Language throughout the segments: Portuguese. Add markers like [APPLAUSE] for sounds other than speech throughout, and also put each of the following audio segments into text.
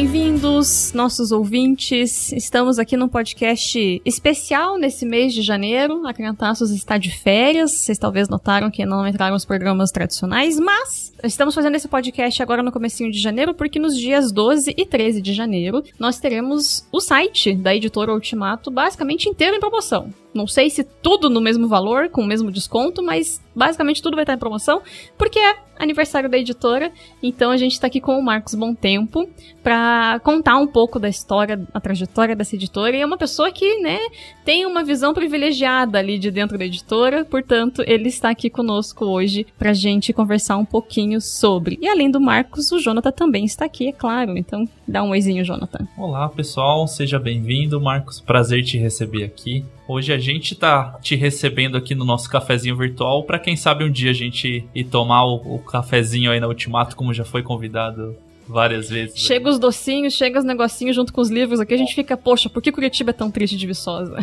bem-vindos, nossos ouvintes. Estamos aqui num podcast especial nesse mês de janeiro. A Criantaços está de férias. Vocês talvez notaram que não entraram os programas tradicionais, mas estamos fazendo esse podcast agora no comecinho de janeiro porque nos dias 12 e 13 de janeiro nós teremos o site da editora Ultimato basicamente inteiro em promoção. Não sei se tudo no mesmo valor, com o mesmo desconto, mas basicamente tudo vai estar em promoção, porque é aniversário da editora. Então a gente está aqui com o Marcos Bom Tempo para contar um pouco da história, a trajetória dessa editora. E é uma pessoa que, né, tem uma visão privilegiada ali de dentro da editora, portanto, ele está aqui conosco hoje para gente conversar um pouquinho sobre. E além do Marcos, o Jonathan também está aqui, é claro. Então, dá um oizinho, Jonathan. Olá, pessoal, seja bem-vindo, Marcos. Prazer te receber aqui. Hoje a gente tá te recebendo aqui no nosso cafezinho virtual para quem sabe um dia a gente ir tomar o, o cafezinho aí na Ultimato, como já foi convidado várias vezes. Chega os docinhos, chega os negocinhos junto com os livros aqui, a gente fica, poxa, por que Curitiba é tão triste de Viçosa?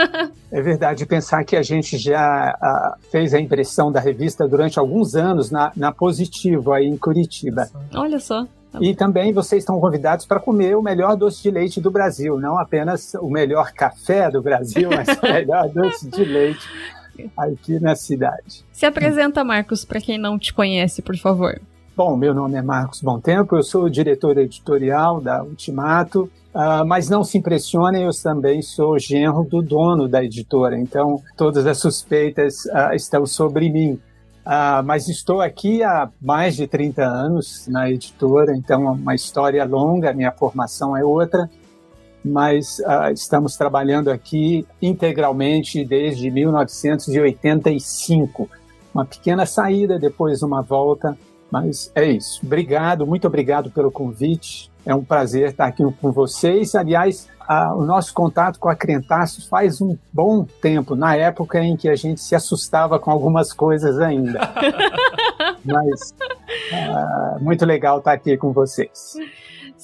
[LAUGHS] é verdade, pensar que a gente já uh, fez a impressão da revista durante alguns anos na, na Positivo aí em Curitiba. Olha só. E também vocês estão convidados para comer o melhor doce de leite do Brasil, não apenas o melhor café do Brasil, mas o [LAUGHS] melhor doce de leite aqui na cidade. Se apresenta, Marcos, para quem não te conhece, por favor. Bom, meu nome é Marcos Bom Tempo, eu sou diretor editorial da Ultimato, uh, mas não se impressionem, eu também sou genro do dono da editora, então todas as suspeitas uh, estão sobre mim. Uh, mas estou aqui há mais de 30 anos na editora, então é uma história longa, minha formação é outra, mas estamos trabalhando aqui integralmente desde 1985. Uma pequena saída, depois uma volta, mas é isso. Obrigado, muito obrigado pelo convite. É um prazer estar aqui com vocês. Aliás, a, o nosso contato com a Crentaços faz um bom tempo, na época em que a gente se assustava com algumas coisas ainda. [LAUGHS] Mas uh, muito legal estar aqui com vocês.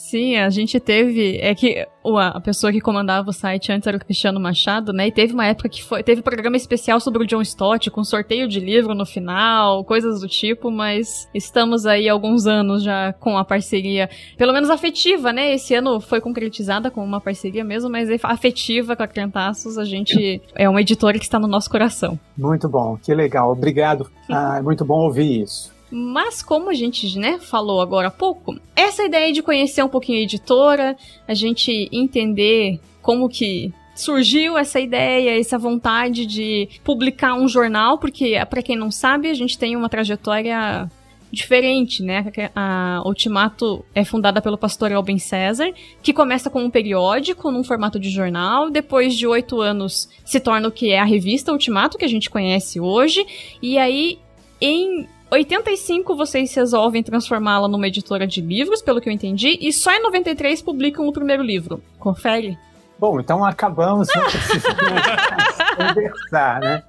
Sim, a gente teve. É que a pessoa que comandava o site antes era o Cristiano Machado, né? E teve uma época que foi. Teve programa especial sobre o John Stott, com sorteio de livro no final, coisas do tipo, mas estamos aí alguns anos já com a parceria, pelo menos afetiva, né? Esse ano foi concretizada com uma parceria mesmo, mas afetiva com a Crentaços, a gente é uma editora que está no nosso coração. Muito bom, que legal. Obrigado. [LAUGHS] Ah, é muito bom ouvir isso. Mas como a gente, né, falou agora há pouco, essa ideia de conhecer um pouquinho a editora, a gente entender como que surgiu essa ideia, essa vontade de publicar um jornal, porque para quem não sabe, a gente tem uma trajetória diferente, né? A Ultimato é fundada pelo pastor Albin César, que começa com um periódico num formato de jornal, depois de oito anos se torna o que é a revista Ultimato, que a gente conhece hoje, e aí em 85 vocês resolvem transformá-la numa editora de livros, pelo que eu entendi, e só em 93 publicam o primeiro livro. Confere? Bom, então acabamos, [LAUGHS] conversar, né?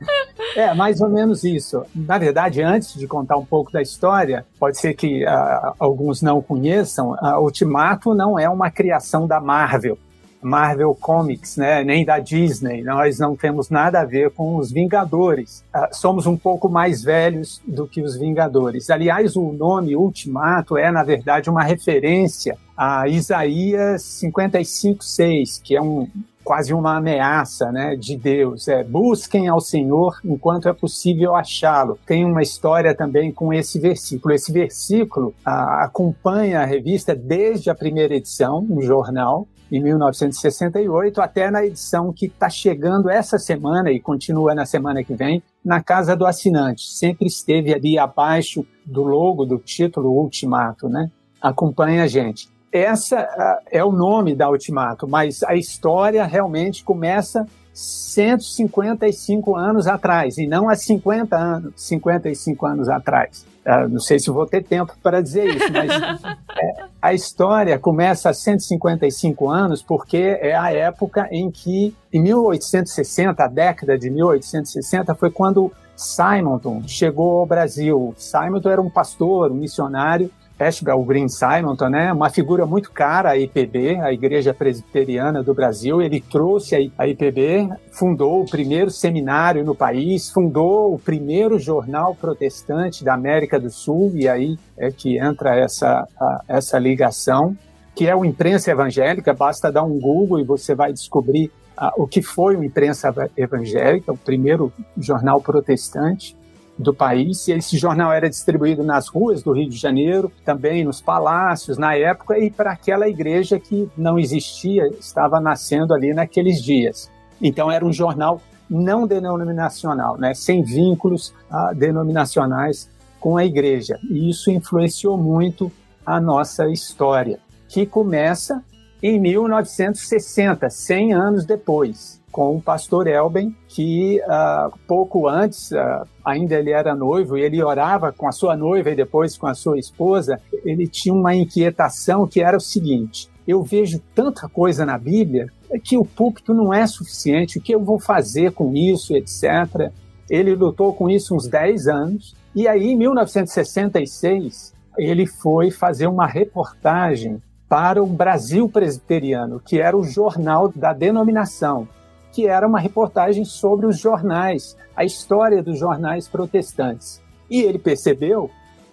É, mais ou menos isso. Na verdade, antes de contar um pouco da história, pode ser que uh, alguns não conheçam, uh, Ultimato não é uma criação da Marvel. Marvel Comics, né, nem da Disney. Nós não temos nada a ver com os Vingadores. Uh, somos um pouco mais velhos do que os Vingadores. Aliás, o nome Ultimato é, na verdade, uma referência a Isaías 55:6, que é um quase uma ameaça né, de Deus. É, busquem ao Senhor enquanto é possível achá-lo. Tem uma história também com esse versículo. Esse versículo ah, acompanha a revista desde a primeira edição, no jornal, em 1968, até na edição que está chegando essa semana e continua na semana que vem, na Casa do Assinante. Sempre esteve ali abaixo do logo, do título Ultimato, né? Acompanha a gente. Essa uh, é o nome da Ultimato, mas a história realmente começa 155 anos atrás, e não há 50 anos, 55 anos atrás. Uh, não sei se vou ter tempo para dizer isso, mas [LAUGHS] é, a história começa há 155 anos porque é a época em que, em 1860, a década de 1860, foi quando Simonton chegou ao Brasil. Simonton era um pastor, um missionário, Ashbel Green Simonton, né, uma figura muito cara à IPB, a Igreja Presbiteriana do Brasil. Ele trouxe a IPB, fundou o primeiro seminário no país, fundou o primeiro jornal protestante da América do Sul, e aí é que entra essa, a, essa ligação. que é o Imprensa Evangélica. Basta dar um Google e você vai descobrir uh, o que foi o Imprensa Evangélica, o primeiro jornal protestante do país. E esse jornal era distribuído nas ruas do Rio de Janeiro, também nos palácios na época, e para aquela igreja que não existia, estava nascendo ali naqueles dias. Então era um jornal não denominacional, né, sem vínculos uh, denominacionais com a igreja. E isso influenciou muito a nossa história, que começa em 1960, 100 anos depois com o pastor Elben, que uh, pouco antes, uh, ainda ele era noivo, e ele orava com a sua noiva e depois com a sua esposa, ele tinha uma inquietação que era o seguinte: eu vejo tanta coisa na Bíblia que o púlpito não é suficiente, o que eu vou fazer com isso, etc. Ele lutou com isso uns 10 anos, e aí em 1966 ele foi fazer uma reportagem para o Brasil Presbiteriano, que era o jornal da denominação que era uma reportagem sobre os jornais, a história dos jornais protestantes. E ele percebeu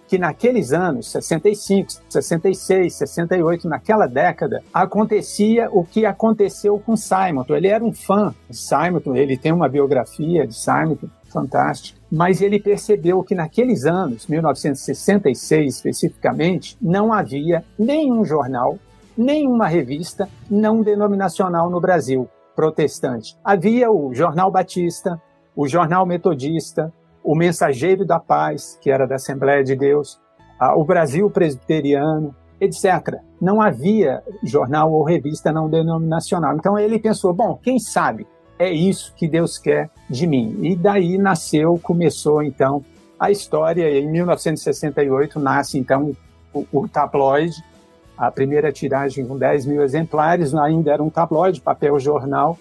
que naqueles anos, 65, 66, 68, naquela década, acontecia o que aconteceu com Simonton. Ele era um fã de Simonton, ele tem uma biografia de Simonton fantástica, mas ele percebeu que naqueles anos, 1966 especificamente, não havia nenhum jornal, nenhuma revista não denominacional no Brasil protestante. Havia o Jornal Batista, o Jornal Metodista, o Mensageiro da Paz, que era da Assembleia de Deus, o Brasil Presbiteriano, etc. Não havia jornal ou revista não denominacional. Então ele pensou: bom, quem sabe é isso que Deus quer de mim. E daí nasceu, começou então a história. Em 1968 nasce então o, o tabloide, a primeira tiragem com 10 mil exemplares, ainda era um tabloide, papel jornal,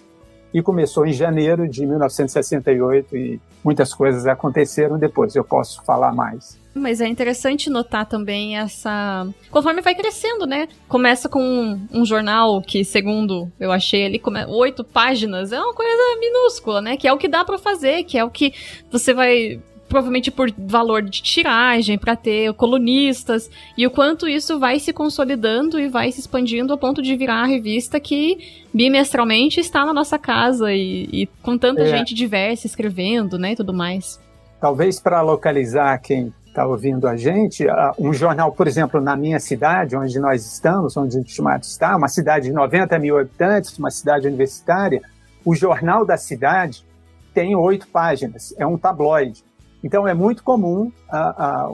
e começou em janeiro de 1968 e muitas coisas aconteceram depois, eu posso falar mais. Mas é interessante notar também essa. Conforme vai crescendo, né? Começa com um, um jornal que, segundo eu achei ali, come... oito páginas. É uma coisa minúscula, né? Que é o que dá para fazer, que é o que você vai provavelmente por valor de tiragem, para ter colunistas, e o quanto isso vai se consolidando e vai se expandindo a ponto de virar a revista que bimestralmente está na nossa casa e, e com tanta é. gente diversa escrevendo, né, e tudo mais. Talvez para localizar quem está ouvindo a gente, um jornal, por exemplo, na minha cidade, onde nós estamos, onde o Ultimato está, uma cidade de 90 mil habitantes, uma cidade universitária, o jornal da cidade tem oito páginas, é um tabloide. Então, é muito comum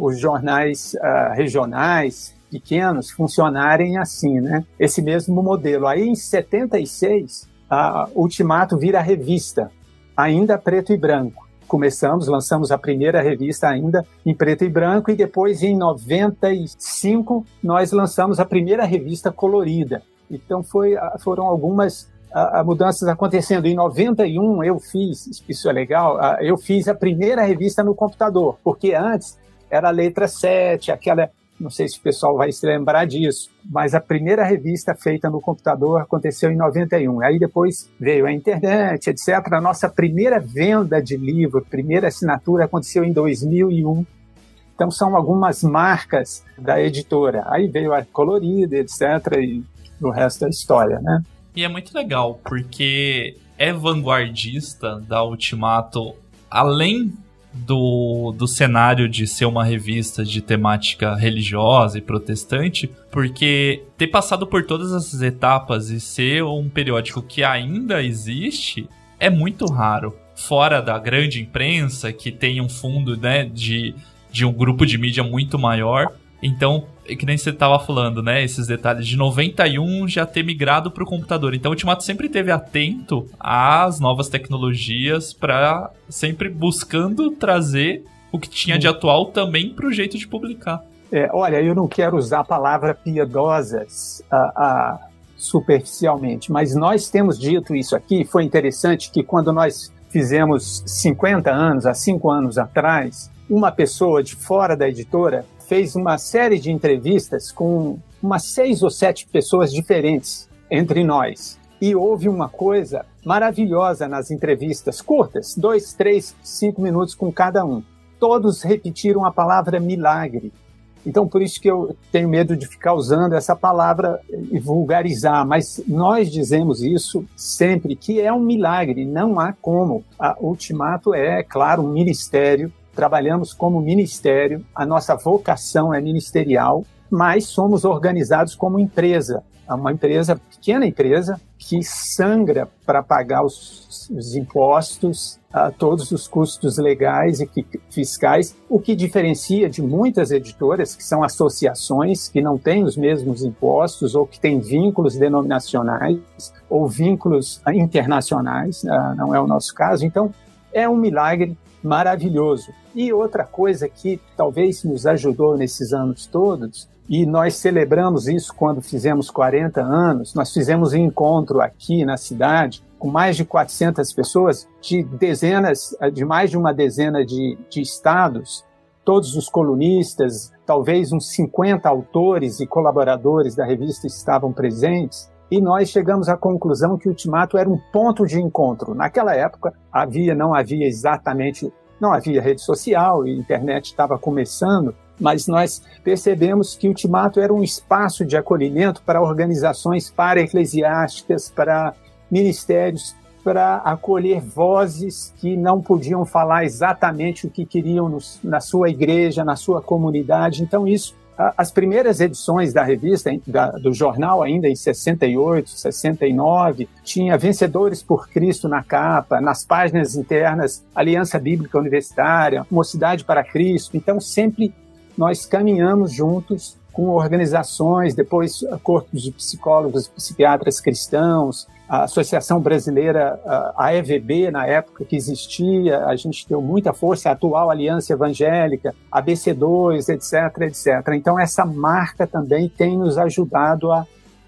os jornais regionais, pequenos, funcionarem assim, né? Esse mesmo modelo. Aí, em 76, a Ultimato vira revista, ainda preto e branco. Começamos, lançamos a primeira revista ainda em preto e branco e depois, em 95, nós lançamos a primeira revista colorida. Então, foi, foram algumas a, a mudanças acontecendo. Em 91 eu fiz, isso é legal, eu fiz a primeira revista no computador, porque antes era a letra 7, aquela não sei se o pessoal vai se lembrar disso, mas a primeira revista feita no computador aconteceu em 91. Aí depois veio a internet, etc. A nossa primeira venda de livro, primeira assinatura aconteceu em 2001. Então são algumas marcas da editora. Aí veio a colorida, etc. E o resto é história, né? E é muito legal, porque é vanguardista da Ultimato, além do, do cenário de ser uma revista de temática religiosa e protestante, porque ter passado por todas essas etapas e ser um periódico que ainda existe é muito raro. Fora da grande imprensa, que tem um fundo né, de, de um grupo de mídia muito maior. Então, que nem você tava falando, né? Esses detalhes de 91 já ter migrado para o computador. Então o Ultimato sempre teve atento às novas tecnologias para sempre buscando trazer o que tinha de atual também para o jeito de publicar. É, olha, eu não quero usar a palavra piedosas superficialmente, mas nós temos dito isso aqui. Foi interessante que quando nós fizemos 50 anos, há 5 anos atrás, uma pessoa de fora da editora fez uma série de entrevistas com umas seis ou sete pessoas diferentes entre nós. E houve uma coisa maravilhosa nas entrevistas, curtas, dois, três, cinco minutos com cada um. Todos repetiram a palavra milagre. Então, por isso que eu tenho medo de ficar usando essa palavra e vulgarizar, mas nós dizemos isso sempre, que é um milagre, não há como. A Ultimato é, claro, um ministério, trabalhamos como ministério, a nossa vocação é ministerial, mas somos organizados como empresa, uma empresa, pequena empresa, que sangra para pagar os, os impostos, uh, todos os custos legais e fiscais, o que diferencia de muitas editoras, que são associações que não têm os mesmos impostos ou que têm vínculos denominacionais ou vínculos internacionais, uh, não é o nosso caso. Então, é um milagre maravilhoso. E outra coisa que talvez nos ajudou nesses anos todos e nós celebramos isso quando fizemos 40 anos. Nós fizemos um encontro aqui na cidade com mais de 400 pessoas de dezenas, de mais de uma dezena de, de estados, todos os colunistas, talvez uns 50 autores e colaboradores da revista estavam presentes. E nós chegamos à conclusão que o Ultimato era um ponto de encontro. Naquela época havia, não havia exatamente, não havia rede social, e a internet estava começando, mas nós percebemos que o Ultimato era um espaço de acolhimento para organizações para-eclesiásticas, para ministérios, para acolher vozes que não podiam falar exatamente o que queriam na sua igreja, na sua comunidade. Então, isso as primeiras edições da revista, da, do jornal, ainda em 68, 69, tinha Vencedores por Cristo na capa, nas páginas internas, Aliança Bíblica Universitária, Mocidade para Cristo. Então, sempre nós caminhamos juntos com organizações, depois corpos de psicólogos, psiquiatras cristãos, a Associação Brasileira, a EVB, na época que existia, a gente deu muita força, a atual Aliança Evangélica, a BC2, etc, etc. Então, essa marca também tem nos ajudado a,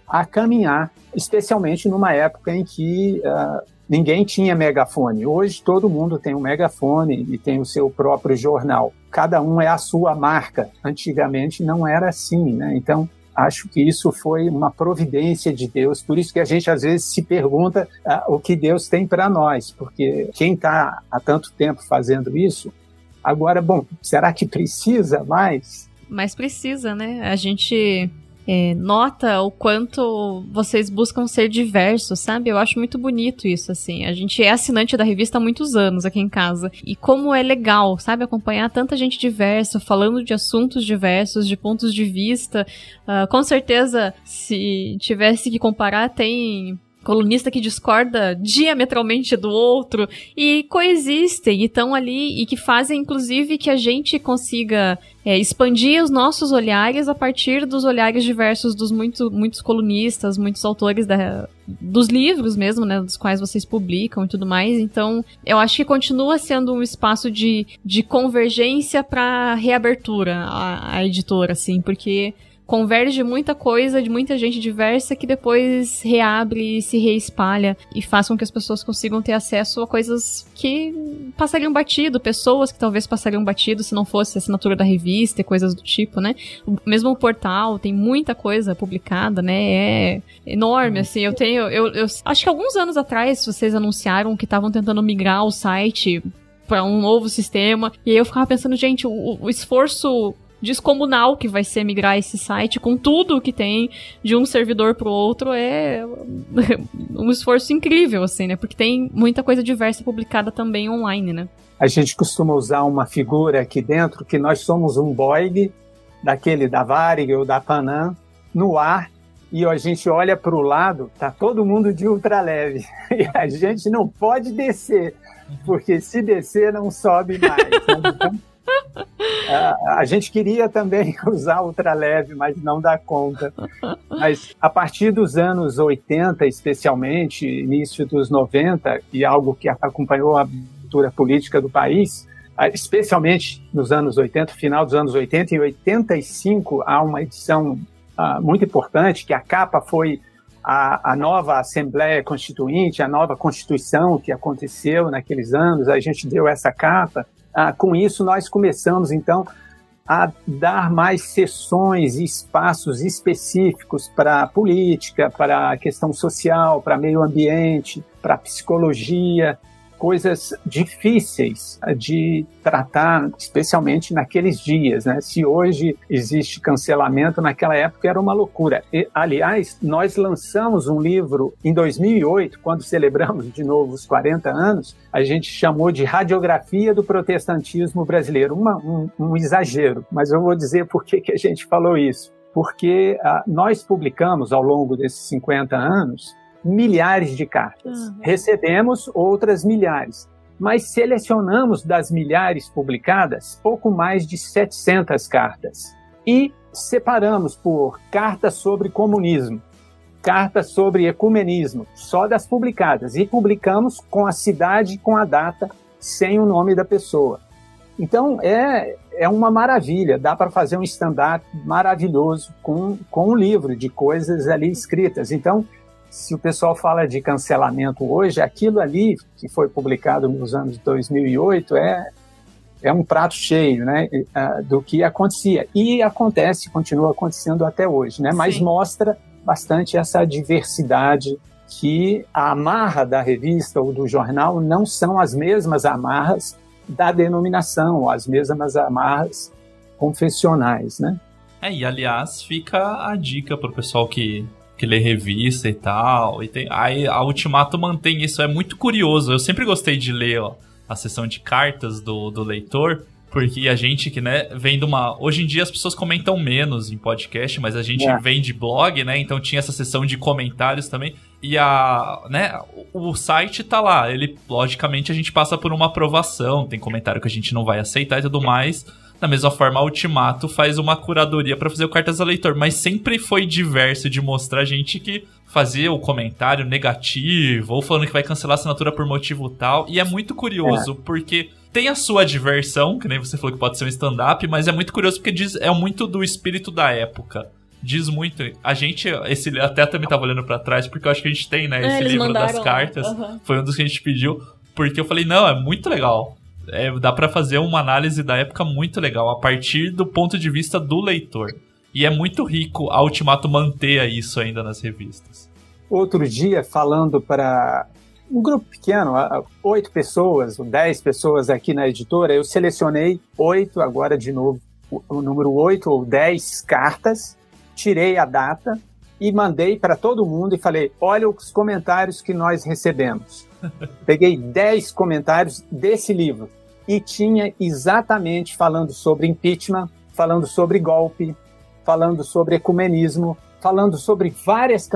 a caminhar, especialmente numa época em que uh, ninguém tinha megafone. Hoje, todo mundo tem um megafone e tem o seu próprio jornal cada um é a sua marca. Antigamente não era assim, né? Então, acho que isso foi uma providência de Deus. Por isso que a gente às vezes se pergunta ah, o que Deus tem para nós, porque quem está há tanto tempo fazendo isso, agora, bom, será que precisa mais? Mas precisa, né? A gente é, nota o quanto vocês buscam ser diversos, sabe? Eu acho muito bonito isso, assim. A gente é assinante da revista há muitos anos aqui em casa. E como é legal, sabe? Acompanhar tanta gente diversa, falando de assuntos diversos, de pontos de vista. Uh, com certeza, se tivesse que comparar, tem colunista que discorda diametralmente do outro e coexistem e estão ali e que fazem inclusive que a gente consiga é, expandir os nossos olhares a partir dos olhares diversos dos muito, muitos colunistas, muitos autores da, dos livros mesmo, né, dos quais vocês publicam e tudo mais. Então, eu acho que continua sendo um espaço de, de convergência para reabertura a, a editora, assim, porque converge muita coisa de muita gente diversa que depois reabre e se reespalha e faz com que as pessoas consigam ter acesso a coisas que passariam batido, pessoas que talvez passariam batido se não fosse a assinatura da revista e coisas do tipo, né? O, mesmo o portal tem muita coisa publicada, né? É enorme, assim. Eu tenho. Eu, eu acho que alguns anos atrás vocês anunciaram que estavam tentando migrar o site para um novo sistema. E aí eu ficava pensando, gente, o, o esforço descomunal que vai ser migrar esse site com tudo que tem de um servidor pro outro é [LAUGHS] um esforço incrível, assim, né? Porque tem muita coisa diversa publicada também online, né? A gente costuma usar uma figura aqui dentro que nós somos um Boeing, daquele da Varig ou da Panam, no ar, e a gente olha para o lado, tá todo mundo de ultraleve. [LAUGHS] E a gente não pode descer, porque se descer não sobe mais. Então, [LAUGHS] a, gente queria também [LAUGHS] usar ultraleve, mas não dá conta. Mas a partir dos anos 80, especialmente, início dos 90, e algo que acompanhou a cultura política do país, especialmente nos anos 80, final dos anos 80, em 85 há uma edição uh, muito importante, que a capa foi a, a, nova Assembleia Constituinte, a nova Constituição que aconteceu naqueles anos, a gente deu essa capa, ah, com isso, nós começamos, então, a dar mais sessões e espaços específicos para política, para a questão social, para meio ambiente, para psicologia. Coisas difíceis de tratar, especialmente naqueles dias, né? Se hoje existe cancelamento, naquela época era uma loucura. E, aliás, nós lançamos um livro em 2008, quando celebramos de novo os 40 anos, a gente chamou de Radiografia do Protestantismo Brasileiro. Uma, um, um exagero, mas eu vou dizer por que, a gente falou isso. Porque ah, nós publicamos ao longo desses 50 anos milhares de cartas. Uhum. Recebemos outras milhares, mas selecionamos das milhares publicadas pouco mais de 700 cartas e separamos por cartas sobre comunismo, cartas sobre ecumenismo, só das publicadas, e publicamos com a cidade, com a data, sem o nome da pessoa. Então é, é uma maravilha, dá para fazer um stand-up maravilhoso com, com um livro de coisas ali escritas. Então se o pessoal fala de cancelamento hoje, aquilo ali que foi publicado nos anos 2008 é, é um prato cheio né, do que acontecia. E acontece, continua acontecendo até hoje, né, mas mostra bastante essa diversidade que a amarra da revista ou do jornal não são as mesmas amarras da denominação, as mesmas amarras confessionais, né? É, e aliás, fica a dica para o pessoal que que lê revista e tal. E tem, aí a Ultimato mantém isso, é muito curioso. Eu sempre gostei de ler ó, a sessão de cartas do, do leitor. Porque a gente que, né, vem de uma. Hoje em dia as pessoas comentam menos em podcast, mas a gente é. vem de blog, né? Então tinha essa sessão de comentários também. E a. né, o site tá lá. Ele, logicamente, a gente passa por uma aprovação. Tem comentário que a gente não vai aceitar e tudo mais. Da mesma forma, a Ultimato faz uma curadoria para fazer o Cartas a Leitor, mas sempre foi diverso de mostrar gente que fazia o comentário negativo ou falando que vai cancelar a assinatura por motivo tal. E é muito curioso, é. porque tem a sua diversão, que nem você falou que pode ser um stand-up, mas é muito curioso porque diz, é muito do espírito da época. Diz muito. A gente, esse até também tava olhando para trás, porque eu acho que a gente tem, né? É, esse livro das cartas. Uhum. Foi um dos que a gente pediu. Porque eu falei, não, é muito legal é, dá para fazer uma análise da época muito legal, a partir do ponto de vista do leitor. E é muito rico a Ultimato manter isso ainda nas revistas. Outro dia, falando para um grupo pequeno, oito pessoas, dez pessoas aqui na editora, eu selecionei oito, agora de novo, o número oito ou dez cartas, tirei a data e mandei para todo mundo e falei: olha os comentários que nós recebemos. Peguei dez comentários desse livro e tinha exatamente falando sobre impeachment, falando sobre golpe, falando sobre ecumenismo, falando sobre várias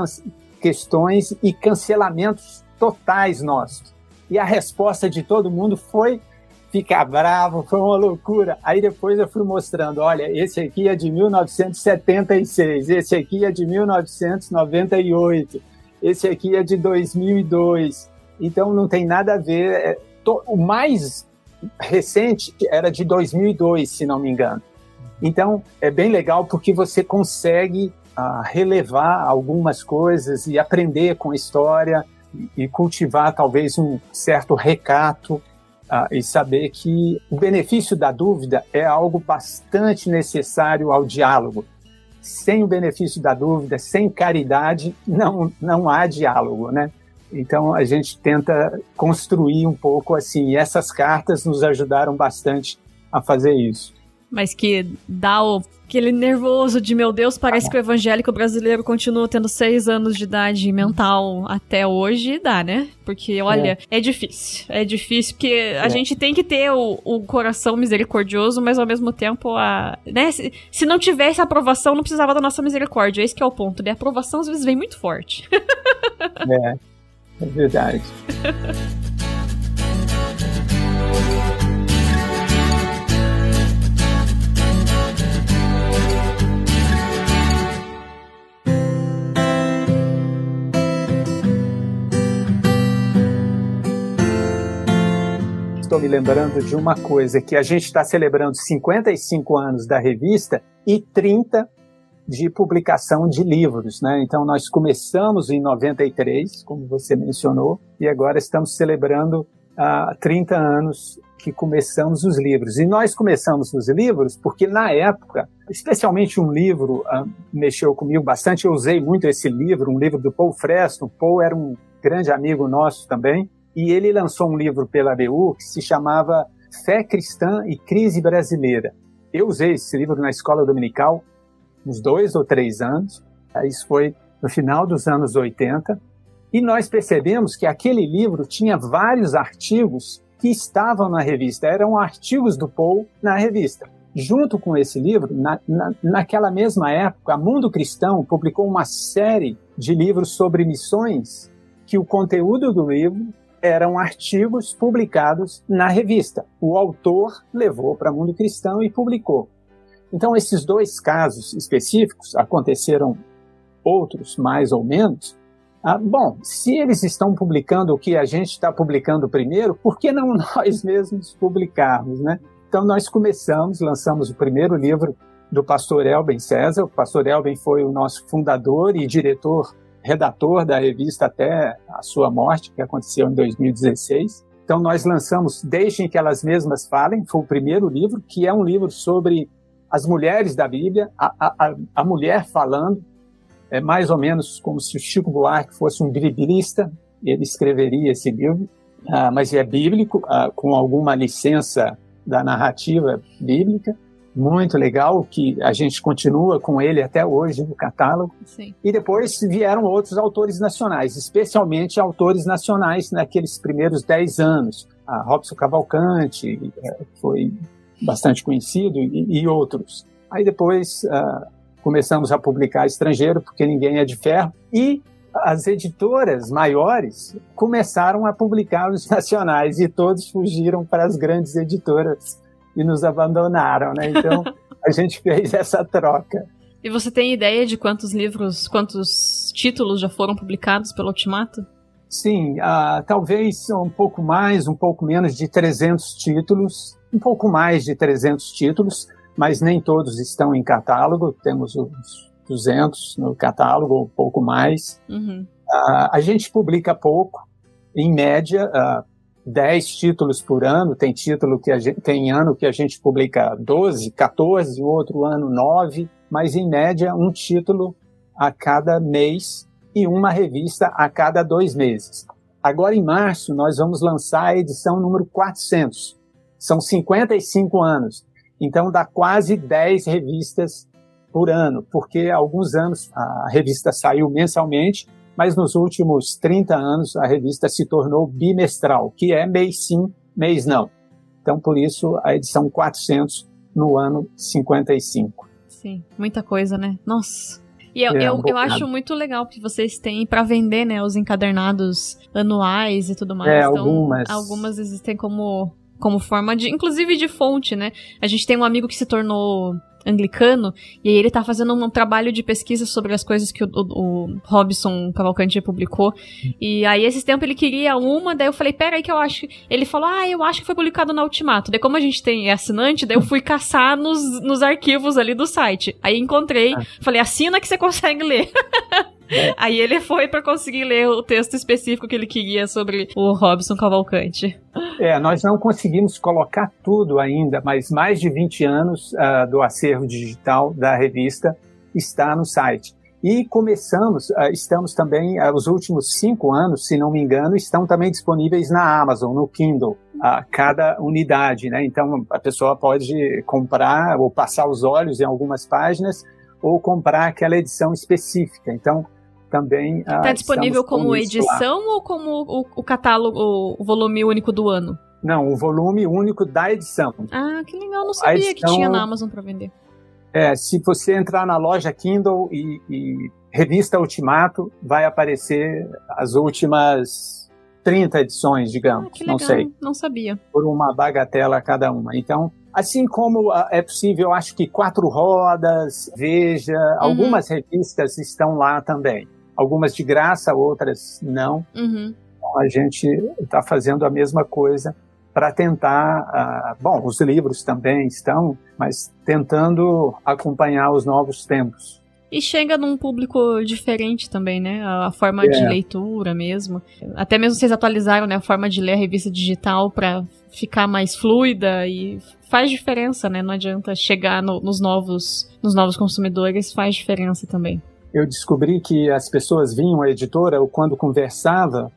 questões e cancelamentos totais nossos. E a resposta de todo mundo foi ficar bravo, [LAUGHS] foi uma loucura. Aí depois eu fui mostrando, olha, esse aqui é de 1976, esse aqui é de 1998, esse aqui é de 2002. Então não tem nada a ver. É, o mais recente era de 2002, se não me engano. Então, é bem legal porque você consegue uh, relevar algumas coisas e aprender com a história e, cultivar talvez um certo recato uh, e saber que o benefício da dúvida é algo bastante necessário ao diálogo. Sem o benefício da dúvida, sem caridade, não, não há diálogo, né? Então a gente tenta construir um pouco assim, e essas cartas nos ajudaram bastante a fazer isso. Mas que dá o, aquele nervoso de meu Deus, parece que o evangélico brasileiro continua tendo seis anos de idade mental até hoje, dá, né? Porque, olha, é, é difícil. É difícil, porque a é. gente tem que ter o, o, coração misericordioso, mas ao mesmo tempo, a, né? Se, se, não tivesse aprovação, não precisava da nossa misericórdia. Esse é o ponto, né? A aprovação às vezes vem muito forte. [LAUGHS] é. É verdade. Estou me lembrando de uma coisa que a gente está celebrando 55 anos da revista e 30 de publicação de livros, né? Então nós começamos em 93, como você mencionou, e agora estamos celebrando há uh, 30 anos que começamos os livros. E nós começamos os livros porque na época, especialmente um livro uh, mexeu comigo bastante, eu usei muito esse livro, um livro do Paul Freston. Paul era um grande amigo nosso também, e ele lançou um livro pela ABU que se chamava Fé Cristã e Crise Brasileira. Eu usei esse livro na escola dominical uns dois ou três anos, isso foi no final dos anos 80, e nós percebemos que aquele livro tinha vários artigos que estavam na revista, eram artigos do Paul na revista. Junto com esse livro, na, na, naquela mesma época, a Mundo Cristão publicou uma série de livros sobre missões que o conteúdo do livro eram artigos publicados na revista. O autor levou para Mundo Cristão e publicou. Então, esses dois casos específicos aconteceram outros mais ou menos. Ah, bom, se eles estão publicando o que a gente está publicando primeiro, por que não [LAUGHS] nós mesmos publicarmos, né? Então nós começamos, lançamos o primeiro livro do pastor Elben César. O pastor Elben foi o nosso fundador e diretor, redator da revista até a sua morte, que aconteceu em 2016. Então nós lançamos Deixem que elas mesmas falem, foi o primeiro livro, que é um livro sobre as mulheres da Bíblia, a, a, a mulher falando, é mais ou menos como se o Chico Buarque fosse um biblista, ele escreveria esse livro, ah, mas é bíblico, ah, com alguma licença da narrativa bíblica, muito legal, que a gente continua com ele até hoje no catálogo. Sim. E depois vieram outros autores nacionais, especialmente autores nacionais naqueles primeiros dez anos. A Robson Cavalcante é, foi bastante conhecido e, e outros. Aí depois uh, começamos a publicar estrangeiro, porque ninguém é de ferro, e as editoras maiores começaram a publicar os [LAUGHS] nacionais e todos fugiram para as grandes editoras e nos abandonaram, né? Então [LAUGHS] a gente fez essa troca. E você tem ideia de quantos livros, quantos títulos já foram publicados pelo Ultimato? Sim, uh, talvez um pouco mais, um pouco menos de 300 títulos, um pouco mais de 300 títulos, mas nem todos estão em catálogo, temos uns 200 no catálogo, um pouco mais. Uhum. Uh, a gente publica pouco, em média, uh, ah, 10 títulos por ano. Tem título que a gente, tem ano que a gente publica 12, 14, outro ano 9, mas em média um título a cada mês e uma revista a cada dois meses. Agora em março nós vamos lançar a edição número 400. São 55 anos. Então dá quase 10 revistas por ano, porque há alguns anos a revista saiu mensalmente, mas nos últimos 30 anos a revista se tornou bimestral, que é mês sim, mês não. Então, por isso, a edição 400 no ano 55. Sim, muita coisa, né? Nossa. E eu, é, eu, eu, acho muito legal que vocês têm para vender, né, os encadernados anuais e tudo mais. É, então, algumas. Algumas existem como, como forma de, inclusive de fonte, né? A gente tem um amigo que se tornou anglicano, e aí ele tá fazendo um trabalho de pesquisa sobre as coisas que o, o, o Robson Cavalcante publicou. E aí, esses tempos, ele queria uma, daí eu falei, pera aí que eu acho. Ele falou, ah, eu acho que foi publicado na Ultimato. Daí, como a gente tem assinante, daí eu fui caçar nos, nos arquivos ali do site. Aí encontrei, ah. falei, assina que você consegue ler. [LAUGHS] [LAUGHS] Aí ele foi para conseguir ler o texto específico que ele queria sobre o Robson Cavalcante. É, nós não conseguimos colocar tudo ainda, mas mais de 20 anos uh, do acervo digital da revista está no site. E começamos, uh, estamos também, uh, os últimos cinco anos, se não me engano, estão também disponíveis na Amazon, no Kindle, uh, cada unidade, né? Então a pessoa pode comprar ou passar os olhos em algumas páginas ou comprar aquela edição específica. Então, também. Está disponível como edição lá. ou como o, o, catálogo, o volume único do ano? Não, o volume único da edição. Ah, que legal, não sabia edição, que tinha na Amazon para vender. É, se você entrar na loja Kindle e, e revista Ultimato, vai aparecer as últimas 30 edições, digamos, ah, não sei. Não sabia. Por uma bagatela cada uma. Então, Assim como uh, é possível, acho que Quatro Rodas, Veja, uhum. algumas revistas estão lá também algumas de graça, outras não. Uhum. Então, a gente está fazendo a mesma coisa para tentar. Uh, bom, os livros também estão, mas tentando acompanhar os novos tempos. E chega num público diferente também, né? A forma é. de leitura mesmo. Até mesmo vocês atualizaram né, a forma de ler a revista digital para ficar mais fluida e faz diferença, né? Não adianta chegar no, nos novos nos novos consumidores, faz diferença também eu descobri que as pessoas vinham à editora ou quando conversava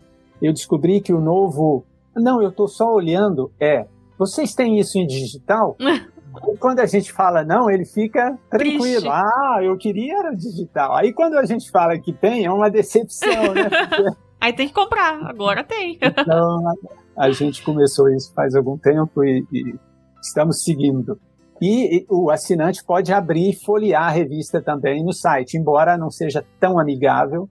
eu descobri que o novo. Não, eu estou só olhando. É, vocês têm isso em digital? [LAUGHS] quando a gente fala não, ele fica tranquilo. Triste. Ah, eu queria era digital. Aí quando a gente fala que tem, é uma decepção, né? [LAUGHS] Aí tem que comprar, agora tem. [LAUGHS] então, a gente começou isso faz algum tempo e, e estamos seguindo. E, o assinante pode abrir e folhear a revista também no site, embora não seja tão amigável,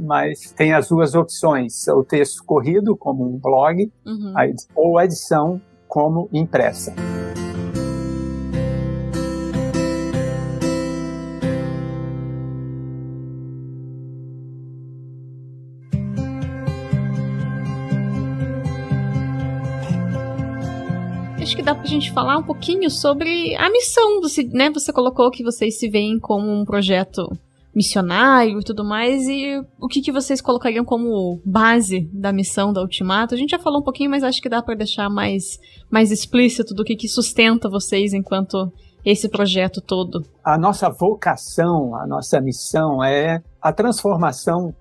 mas tem as duas opções: o texto corrido, como um blog, uhum. ou a edição como impressa. Acho que dá pra gente falar um pouquinho sobre a missão. Você, né, você colocou que vocês se veem como um projeto missionário e tudo mais, e o que, que vocês colocariam como base da missão da Ultimato? A gente já falou um pouquinho, mas acho que dá para deixar mais, mais explícito do que, que sustenta vocês enquanto esse projeto todo. A nossa vocação, a nossa missão é a transformação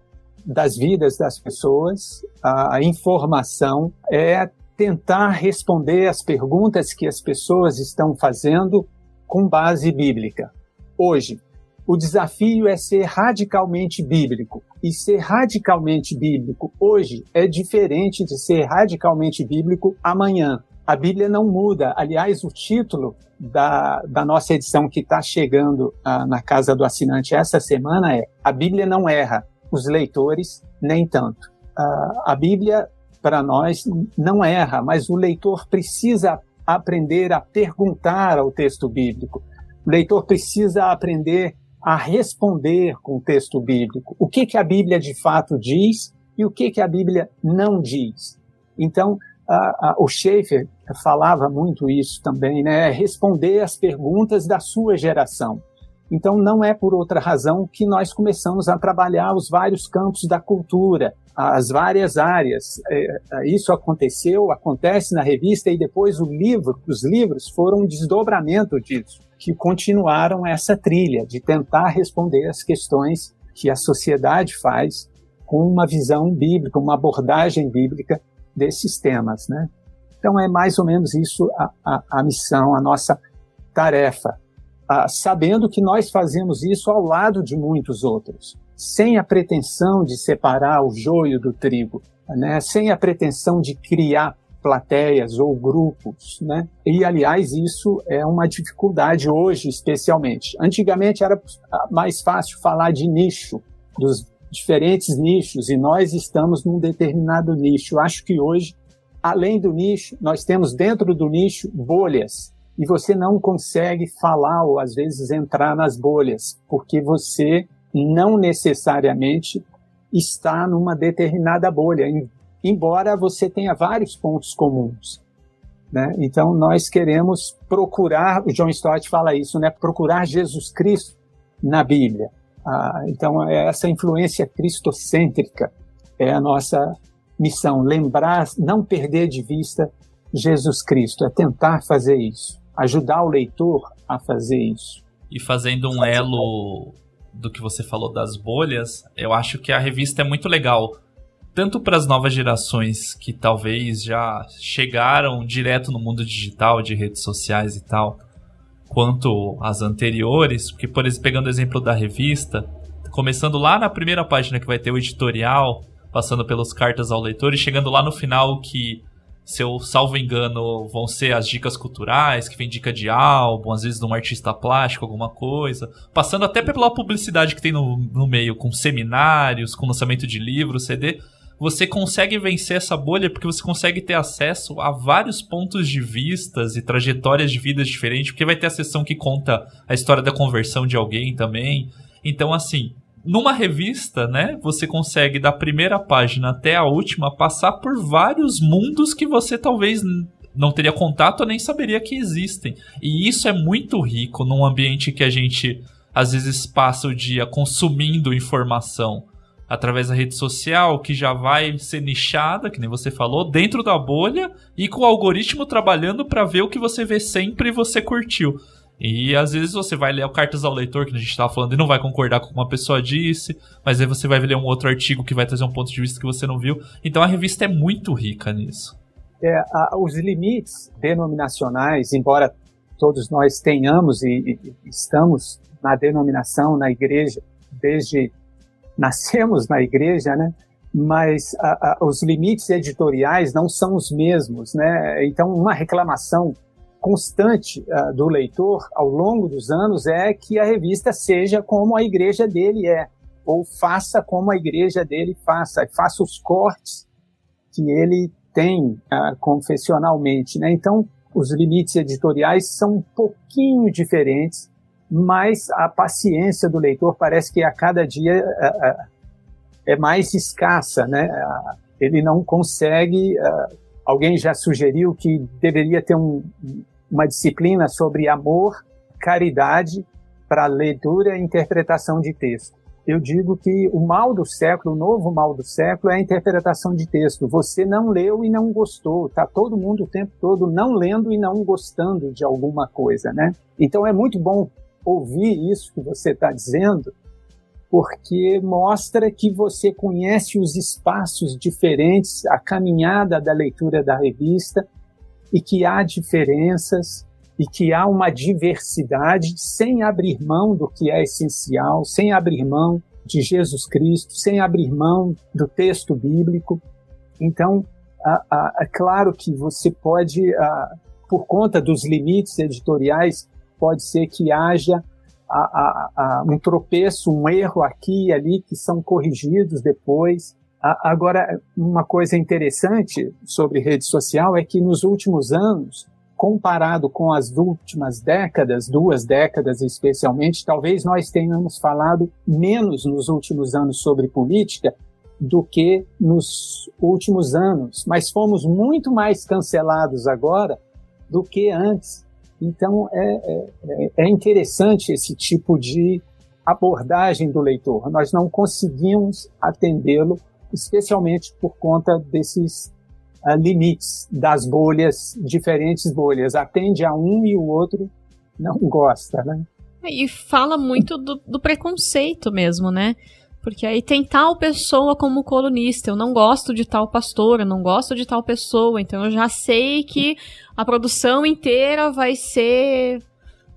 das vidas das pessoas, a informação é tentar responder as perguntas que as pessoas estão fazendo com base bíblica. Hoje, o desafio é ser radicalmente bíblico. E ser radicalmente bíblico hoje é diferente de ser radicalmente bíblico amanhã. A Bíblia não muda. Aliás, o título da, da nossa edição que está chegando ah, na casa do assinante essa semana é A Bíblia não erra, os leitores nem tanto. Ah, a Bíblia para nós não erra, mas o leitor precisa aprender a perguntar ao texto bíblico. O leitor precisa aprender a responder com o texto bíblico. O que, que a Bíblia de fato diz e o que, que a Bíblia não diz. Então, a, a, o Schaeffer falava muito isso também, né? Responder as perguntas da sua geração. Então, não é por outra razão que nós começamos a trabalhar os vários campos da cultura, as várias áreas. É, é, isso aconteceu, acontece na revista e depois o livro, os livros foram um desdobramento disso, que continuaram essa trilha de tentar responder as questões que a sociedade faz com uma visão bíblica, uma abordagem bíblica desses temas, né? Então é mais ou menos isso a, a, a missão, a nossa tarefa ah, sabendo que nós fazemos isso ao lado de muitos outros, sem a pretensão de separar o joio do trigo, né? sem a pretensão de criar plateias ou grupos, né? E aliás, isso é uma dificuldade hoje, especialmente. Antigamente era mais fácil falar de nicho, dos diferentes nichos, e nós estamos num determinado nicho. Acho que hoje, além do nicho, nós temos dentro do nicho bolhas e você não consegue falar ou às vezes entrar nas bolhas, porque você não necessariamente está numa determinada bolha, embora você tenha vários pontos comuns. Né? Então nós queremos procurar, o John Stott fala isso, né? procurar Jesus Cristo na Bíblia. Ah, então é essa influência cristocêntrica é a nossa missão, lembrar, não perder de vista Jesus Cristo, é tentar fazer isso ajudar o leitor a fazer isso. E fazendo um elo do que você falou das bolhas, eu acho que a revista é muito legal. Tanto para as novas gerações que talvez já chegaram direto no mundo digital, de redes sociais e tal, quanto as anteriores, porque, por exemplo, pegando o exemplo da revista, começando lá na primeira página que vai ter o editorial, passando pelas cartas ao leitor e chegando lá no final que se eu salvo engano, vão ser as dicas culturais, que vem dica de álbum, às vezes de um artista plástico, alguma coisa. Passando até pela publicidade que tem no, no meio, com seminários, com lançamento de livros, CD. Você consegue vencer essa bolha porque você consegue ter acesso a vários pontos de vistas e trajetórias de vidas diferentes, porque vai ter a sessão que conta a história da conversão de alguém também. Então, assim, numa revista, né, você consegue da primeira página até a última passar por vários mundos que você talvez não teria contato ou nem saberia que existem. E isso é muito rico num ambiente que a gente às vezes passa o dia consumindo informação através da rede social, que já vai ser nichada, que nem você falou, dentro da bolha e com o algoritmo trabalhando para ver o que você vê sempre e você curtiu. E às vezes você vai ler Cartas ao Leitor, que a gente estava falando, e não vai concordar com o que uma pessoa disse, mas aí você vai ler um outro artigo que vai trazer um ponto de vista que você não viu. Então a revista é muito rica nisso. É, a, os limites denominacionais, embora todos nós tenhamos e, e estamos na denominação, na igreja, desde nascemos na igreja, né? Mas a, a, os limites editoriais não são os mesmos, né? Então, uma reclamação constante uh, do leitor ao longo dos anos é que a revista seja como a igreja dele é, ou faça como a igreja dele faça, faça os cortes que ele tem uh, confessionalmente, né? Então, os limites editoriais são um pouquinho diferentes, mas a paciência do leitor parece que a cada dia uh, é mais escassa, né? ele não consegue. alguém já sugeriu que deveria ter um, uma disciplina sobre amor, caridade para leitura e interpretação de texto. Eu digo que o mal do século, o novo mal do século é a interpretação de texto. Você não leu e não gostou. Tá todo mundo o tempo todo não lendo e não gostando de alguma coisa, né? Então é muito bom ouvir isso que você está dizendo, porque mostra que você conhece os espaços diferentes, a caminhada da leitura da revista e que há diferenças e que há uma diversidade sem abrir mão do que é essencial, sem abrir mão de Jesus Cristo, sem abrir mão do texto bíblico. Então, é claro que você pode, por conta dos limites editoriais, pode ser que haja um tropeço, um erro aqui e ali que são corrigidos depois, Agora, uma coisa interessante sobre rede social é que nos últimos anos, comparado com as últimas décadas, duas décadas especialmente, talvez nós tenhamos falado menos nos últimos anos sobre política do que nos últimos anos, mas fomos muito mais cancelados agora do que antes. Então é, é, é interessante esse tipo de abordagem do leitor. Nós não conseguimos atendê-lo especialmente por conta desses uh, limites das bolhas, diferentes bolhas. Atende a um e o outro não gosta, né? E fala muito do, do preconceito mesmo, né? Porque aí tem tal pessoa como colunista, eu não gosto de tal pastor, eu não gosto de tal pessoa, então eu já sei que a produção inteira vai ser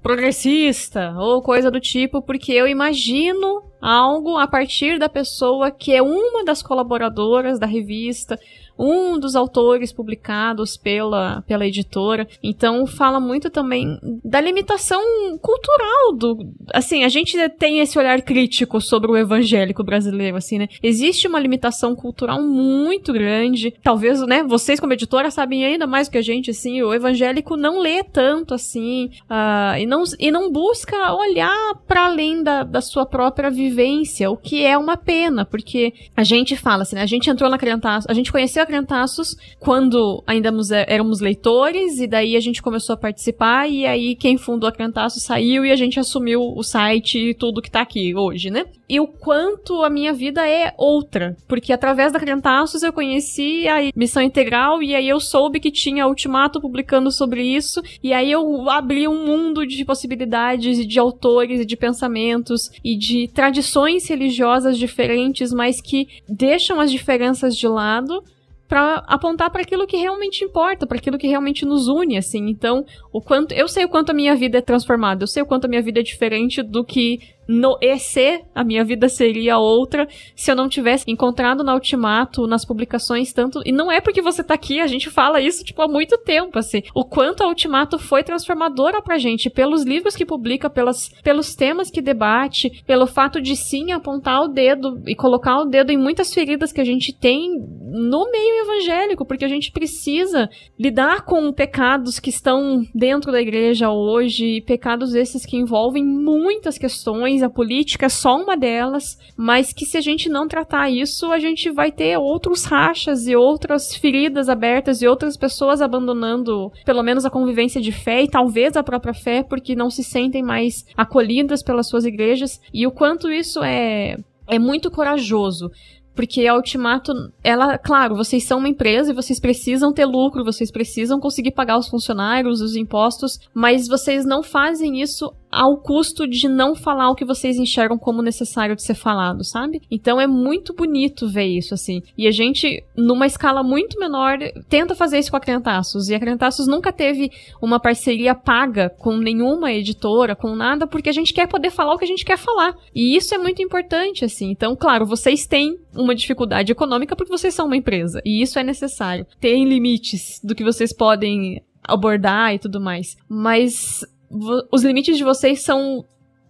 progressista ou coisa do tipo, porque eu imagino algo a partir da pessoa que é uma das colaboradoras da revista, um dos autores publicados pela, pela editora. Então fala muito também da limitação cultural do, assim, a gente tem esse olhar crítico sobre o evangélico brasileiro, assim, né? Existe uma limitação cultural muito grande. Talvez, né, vocês como editora sabem ainda mais que a gente, assim, o evangélico não lê tanto assim, uh, e não e não busca olhar para além da, da sua própria vivência, o que é uma pena, porque a gente fala assim, né, a gente entrou na Criantaço, a gente conheceu a Crentaços quando ainda éramos leitores, e daí a gente começou a participar, e aí quem fundou a Crentaços saiu e a gente assumiu o site e tudo que tá aqui hoje, né? E o quanto a minha vida é outra, porque através da Crentaços eu conheci a missão integral, e aí eu soube que tinha Ultimato publicando sobre isso, e aí eu abri um mundo de possibilidades, de autores, e de pensamentos, e de tradições religiosas diferentes, mas que deixam as diferenças de lado para apontar para aquilo que realmente importa, para aquilo que realmente nos une, assim. Então, o quanto eu sei o quanto a minha vida é transformada, eu sei o quanto a minha vida é diferente do que no EC, a minha vida seria outra se eu não tivesse encontrado na Ultimato, nas publicações, tanto. E não é porque você tá aqui, a gente fala isso, tipo, há muito tempo, assim. O quanto a Ultimato foi transformadora pra gente, pelos livros que publica, pelas, pelos temas que debate, pelo fato de sim apontar o dedo e colocar o dedo em muitas feridas que a gente tem no meio evangélico, porque a gente precisa lidar com pecados que estão dentro da igreja hoje, pecados esses que envolvem muitas questões a política é só uma delas, mas que se a gente não tratar isso, a gente vai ter outros rachas e outras feridas abertas e outras pessoas abandonando pelo menos a convivência de fé e talvez a própria fé porque não se sentem mais acolhidas pelas suas igrejas. E o quanto isso é é muito corajoso Porque a Ultimato, ela, claro, vocês são uma empresa e vocês precisam ter lucro, vocês precisam conseguir pagar os funcionários, os impostos, mas vocês não fazem isso ao custo de não falar o que vocês enxergam como necessário de ser falado, sabe? Então é muito bonito ver isso, assim. E a gente, numa escala muito menor, tenta fazer isso com a Crentaços. E a Crentaços nunca teve uma parceria paga com nenhuma editora, com nada, porque a gente quer poder falar o que a gente quer falar. E isso é muito importante, assim. Então, claro, vocês têm uma dificuldade econômica porque vocês são uma empresa. E isso é necessário. Tem limites do que vocês podem abordar e tudo mais. Mas os limites de vocês são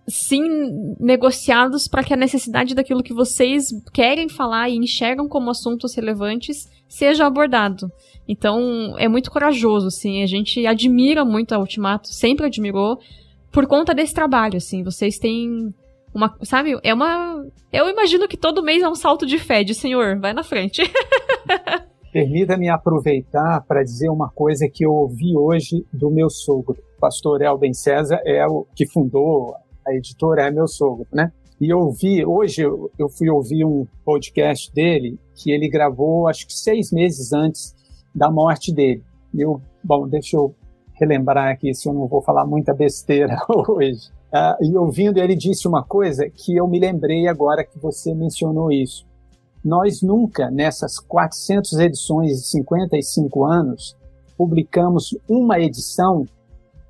sim negociados para que a necessidade daquilo que vocês querem falar e enxergam como assuntos relevantes seja abordado. Então, é muito corajoso, assim, a gente admira muito a Ultimato, sempre admirou por conta desse trabalho, assim. Vocês têm uma, sabe, é uma eu imagino que todo mês é um salto de fé, de senhor, vai na frente. [LAUGHS] Permita-me aproveitar para dizer uma coisa que eu ouvi hoje do meu sogro pastor Elben César é o que fundou a editora, é meu sogro, né? E eu vi, hoje eu fui ouvir um podcast dele que ele gravou acho que seis meses antes da morte dele. Eu, bom, deixa eu relembrar aqui se eu não vou falar muita besteira [LAUGHS] hoje. Uh, e ouvindo, ele disse uma coisa que eu me lembrei agora que você mencionou isso. Nós nunca, nessas 400 edições de 55 anos, publicamos uma edição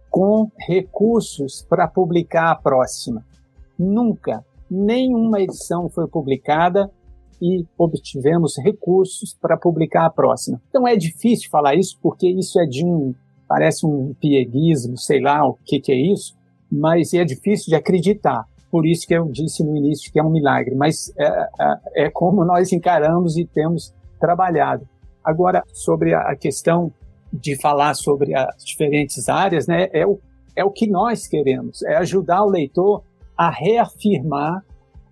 com recursos para publicar a próxima. Nunca, nenhuma edição foi publicada e obtivemos recursos para publicar a próxima. Então é difícil falar isso porque isso é de um, parece um pieguismo, sei lá o que, que é isso, mas é difícil de acreditar. Por isso que eu disse no início que é um milagre, mas é, é, é como nós encaramos e temos trabalhado. Agora, sobre a questão de falar sobre as diferentes áreas, né, é o, é o que nós queremos, é ajudar o leitor a reafirmar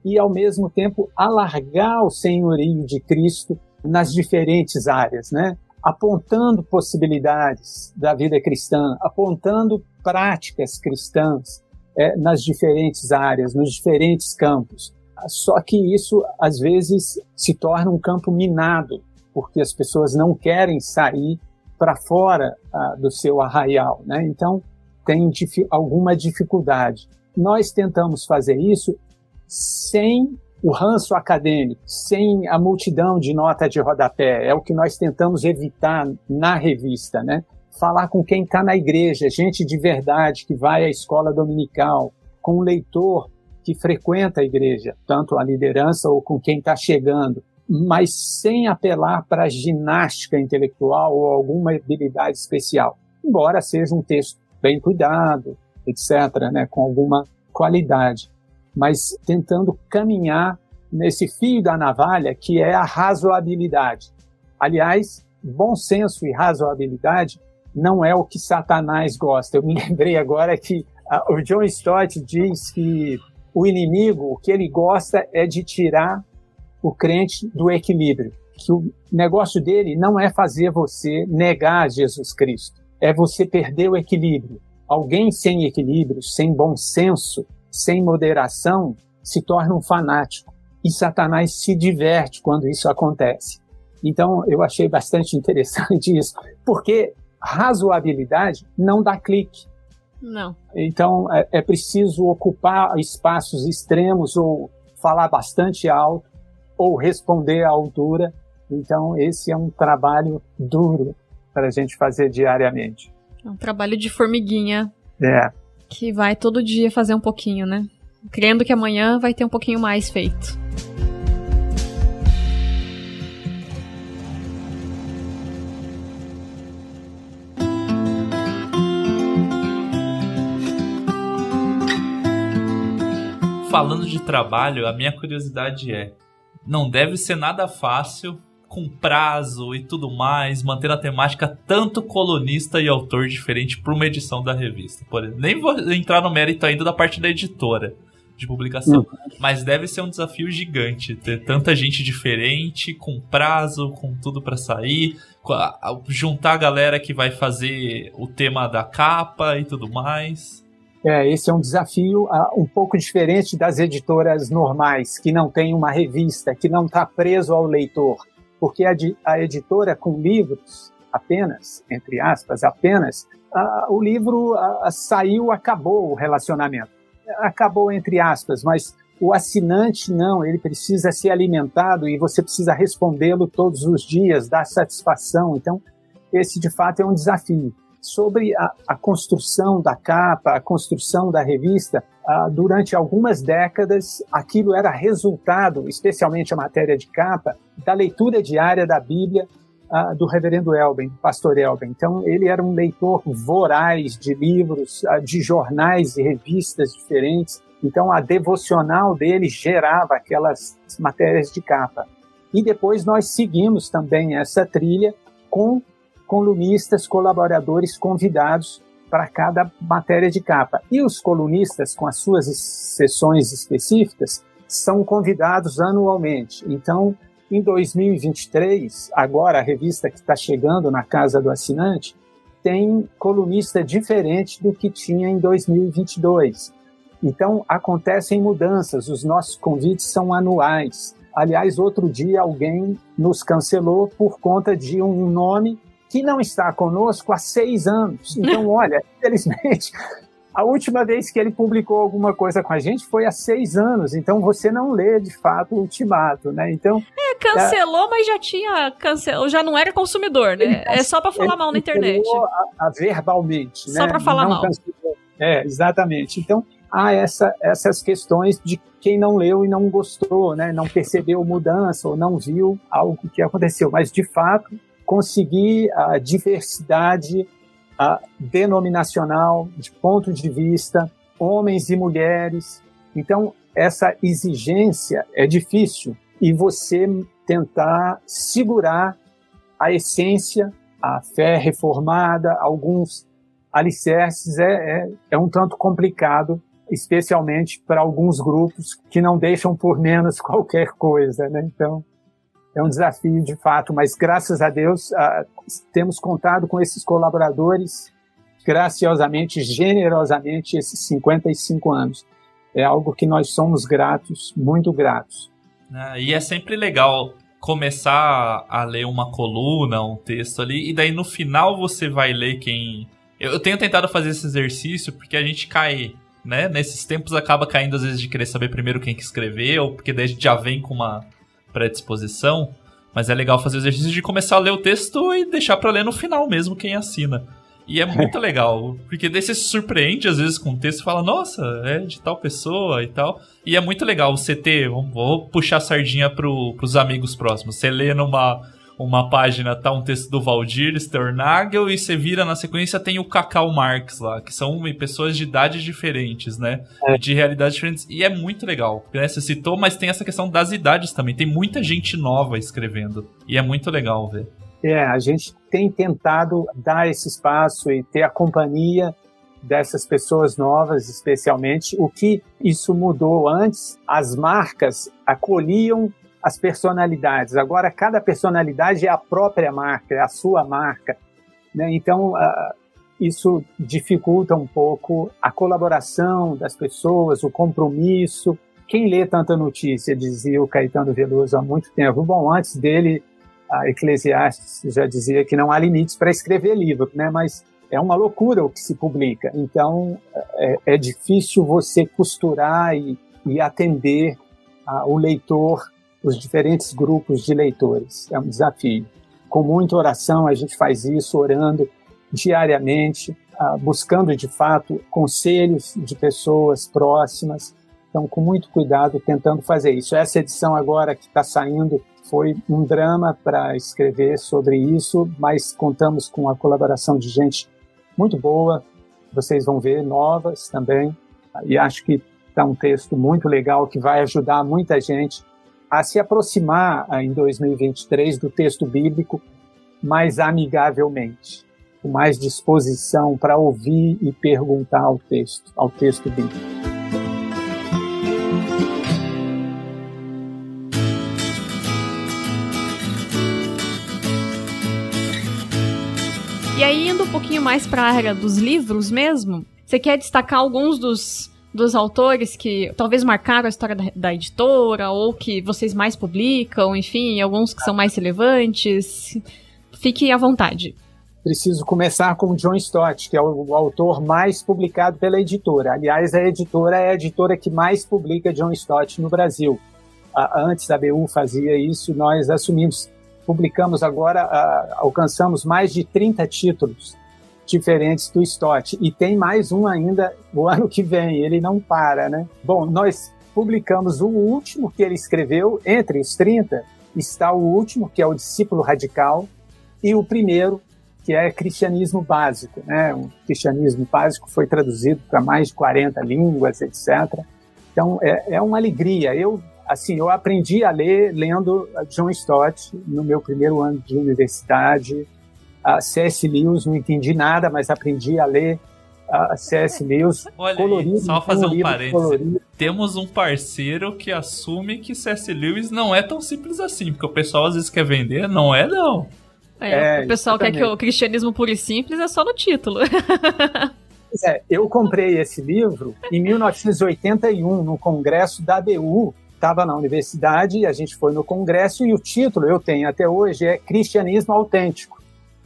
e, ao mesmo tempo, alargar o senhorio de Cristo nas diferentes áreas, né? apontando possibilidades da vida cristã, apontando práticas cristãs é, nas diferentes áreas, nos diferentes campos. Só que isso, às vezes, se torna um campo minado, porque as pessoas não querem sair para fora uh, do seu arraial, né? Então tem dif alguma dificuldade. Nós tentamos fazer isso sem o ranço acadêmico, sem a multidão de nota de rodapé. É o que nós tentamos evitar na revista, né? Falar com quem está na igreja, gente de verdade que vai à escola dominical, com o leitor que frequenta a igreja, tanto a liderança ou com quem está chegando mas sem apelar para ginástica intelectual ou alguma habilidade especial, embora seja um texto bem cuidado, etc., né, com alguma qualidade, mas tentando caminhar nesse fio da navalha que é a razoabilidade. Aliás, bom senso e razoabilidade não é o que Satanás gosta. Eu me [LAUGHS] lembrei agora que uh, o John Stott diz que o inimigo, o que ele gosta é de tirar o crente do equilíbrio. Que o negócio dele não é fazer você negar Jesus Cristo, é você perder o equilíbrio. Alguém sem equilíbrio, sem bom senso, sem moderação, se torna um fanático. E Satanás se diverte quando isso acontece. Então, eu achei bastante [LAUGHS] interessante isso, porque razoabilidade não dá clique. Não. Então, é, é preciso ocupar espaços extremos ou falar bastante alto ou responder à altura. Então, esse é um trabalho duro para a gente fazer diariamente. É um trabalho de formiguinha. É. Que vai todo dia fazer um pouquinho, né? Crendo que amanhã vai ter um pouquinho mais feito. Falando de trabalho, a minha curiosidade é: não deve ser nada fácil com prazo e tudo mais, manter a temática tanto colunista e autor diferente para uma edição da revista. Por exemplo, nem vou entrar no mérito ainda da parte da editora de publicação, uhum. mas deve ser um desafio gigante ter tanta gente diferente, com prazo, com tudo para sair, juntar a galera que vai fazer o tema da capa e tudo mais. É, esse é um desafio uh, um pouco diferente das editoras normais, que não tem uma revista, que não está preso ao leitor. Porque a, a, editora com livros, apenas, entre aspas, apenas, uh, o livro uh, saiu, acabou o relacionamento. Acabou entre aspas, mas o assinante não, ele precisa ser alimentado e você precisa respondê-lo todos os dias, dar satisfação. Então, esse de fato é um desafio. Sobre a, a construção da capa, a construção da revista, uh, durante algumas décadas, aquilo era resultado, especialmente a matéria de capa, da leitura diária da Bíblia uh, do reverendo Elben, pastor Elben. Então, ele era um leitor voraz de livros, uh, de jornais e revistas diferentes. Então, a devocional dele gerava aquelas matérias de capa. E depois nós seguimos também essa trilha com colunistas, colaboradores convidados para cada matéria de capa. E os colunistas, com as suas sessões específicas, são convidados anualmente. Então, em 2023, agora a revista que está chegando na casa do assinante, tem colunista diferente do que tinha em 2022. Então, acontecem mudanças, os nossos convites são anuais. Aliás, outro dia alguém nos cancelou por conta de um nome que não está conosco há seis anos. Então, [LAUGHS] olha, infelizmente, a última vez que ele publicou alguma coisa com a gente foi há seis anos. Então, você não lê de fato o ultimato, né? Então. É, cancelou, é... mas já tinha cancelou, já não era consumidor, né? é só para falar mal na internet. A, a verbalmente, só né? para falar não mal. Cancelou. É, exatamente. Então, há essa, essas questões de quem não leu e não gostou, né? Não percebeu mudança ou não viu algo que aconteceu. Mas, de fato, conseguir a diversidade a denominacional, de ponto de vista, homens e mulheres. Então, essa exigência é difícil e você tentar segurar a essência, a fé reformada, alguns alicerces é, é, é um tanto complicado, especialmente para alguns grupos que não deixam por menos [LAUGHS] qualquer coisa, né? Então, é um desafio de fato, mas graças a Deus uh, temos contado com esses colaboradores graciosamente, generosamente, esses 55 anos. É algo que nós somos gratos, muito gratos. É, e é sempre legal começar a ler uma coluna, um texto ali, e daí no final você vai ler quem. Eu, tenho tentado fazer esse exercício porque a gente cai, né? Nesses tempos acaba caindo às vezes de querer saber primeiro quem que escreveu, porque daí a gente já vem com uma predisposição, mas é legal fazer o exercício de começar a ler o texto e deixar para ler no final mesmo quem assina. E é muito [LAUGHS] legal, porque daí você se surpreende às vezes com o texto e fala, nossa, é de tal pessoa e tal. E é muito legal você ter, vou puxar a sardinha pro, pros amigos próximos. Você lê numa uma página tá um texto do Valdir Sternagel e você vira na sequência tem o Cacau Marx lá, que são pessoas de idades diferentes, né? É. De realidades diferentes. E é muito legal. Né? Você citou, mas tem essa questão das idades também. Tem muita gente nova escrevendo. E é muito legal ver. É, a gente tem tentado dar esse espaço e ter a companhia dessas pessoas novas, especialmente. O que isso mudou antes, as marcas acolhiam as personalidades. Agora, cada personalidade é a própria marca, é a sua marca. Né? Então, uh, isso dificulta um pouco a colaboração das pessoas, o compromisso. Quem lê tanta notícia, dizia o Caetano Veloso há muito tempo. Bom, antes dele, a Eclesiastes já dizia que não há limites para escrever livro, né? mas é uma loucura o que se publica. Então, é, é difícil você costurar e, e atender uh, o leitor os diferentes grupos de leitores. É um desafio. Com muita oração, a gente faz isso, orando diariamente, uh, buscando de fato conselhos de pessoas próximas. Então, com muito cuidado, tentando fazer isso. Essa edição agora que está saindo foi um drama para escrever sobre isso, mas contamos com a colaboração de gente muito boa. Vocês vão ver novas também. E acho que está um texto muito legal que vai ajudar muita gente a se aproximar ah, em 2023 do texto bíblico mais amigavelmente, com mais disposição para ouvir e perguntar ao texto, ao texto bíblico. E aí, indo um pouquinho mais para a área dos livros mesmo, você quer destacar alguns dos, dos autores que talvez marcaram a história da, da, editora, ou que vocês mais publicam, enfim, alguns que são mais relevantes? Fique à vontade. Preciso começar com John Stott, que é o autor mais publicado pela editora. Aliás, a editora é a editora que mais publica John Stott no Brasil. antes a BU fazia isso, nós assumimos. Publicamos agora, alcançamos mais de 30 títulos diferentes do Stott. E tem mais um ainda o [LAUGHS] ano que vem, ele não para, né? Bom, nós publicamos o último que ele escreveu, entre os 30, está o último, que é o Discípulo Radical, e o primeiro, que é Cristianismo Básico. Né? O Cristianismo Básico foi traduzido para mais de 40 línguas, etc. Então, é, é uma alegria. Eu assim, eu aprendi a ler lendo John Stott no meu primeiro ano de universidade a C.S. Lewis, não entendi nada, mas aprendi a ler a C.S. Lewis. [LAUGHS] Olha colorido, aí, só fazer um, um parênteses. Colorido. Temos um parceiro que assume que C.S. Lewis não é tão simples assim, porque o pessoal às vezes quer vender, não é não. É, é o pessoal exatamente. quer que o cristianismo puro e simples é só no título. É, eu comprei esse livro em 1981, no congresso da ABU. Estava na universidade, a gente foi no congresso e o título, eu tenho até hoje, é Cristianismo Autêntico.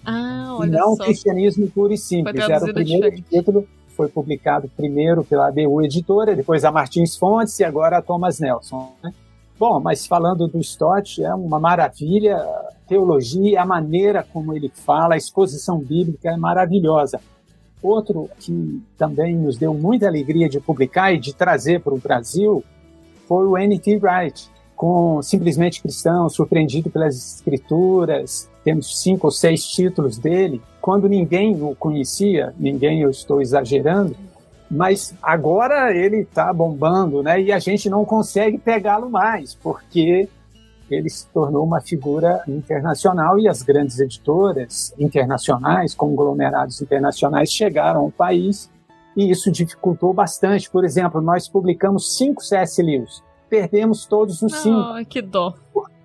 Ah, olha não só. cristianismo puro e simples. Era o primeiro diferente. título, foi publicado primeiro pela ABU Editora, depois a Martins Fontes e agora a Thomas Nelson. Né? Bom, mas falando do Stott, é uma maravilha, a teologia, a maneira como ele fala, a exposição bíblica é maravilhosa. Outro que também nos deu muita alegria de publicar e de trazer para o Brasil foi o N.T. Wright, com Simplesmente Cristão, Surpreendido pelas Escrituras, temos cinco ou seis títulos dele, quando ninguém o conhecia, ninguém eu estou exagerando, mas agora ele está bombando, né? E a gente não consegue pegá-lo mais, porque ele se tornou uma figura internacional e as grandes editoras internacionais, conglomerados internacionais, chegaram ao país e isso dificultou bastante. Por exemplo, nós publicamos cinco C.S. Lewis, perdemos todos os cinco. Oh, que dó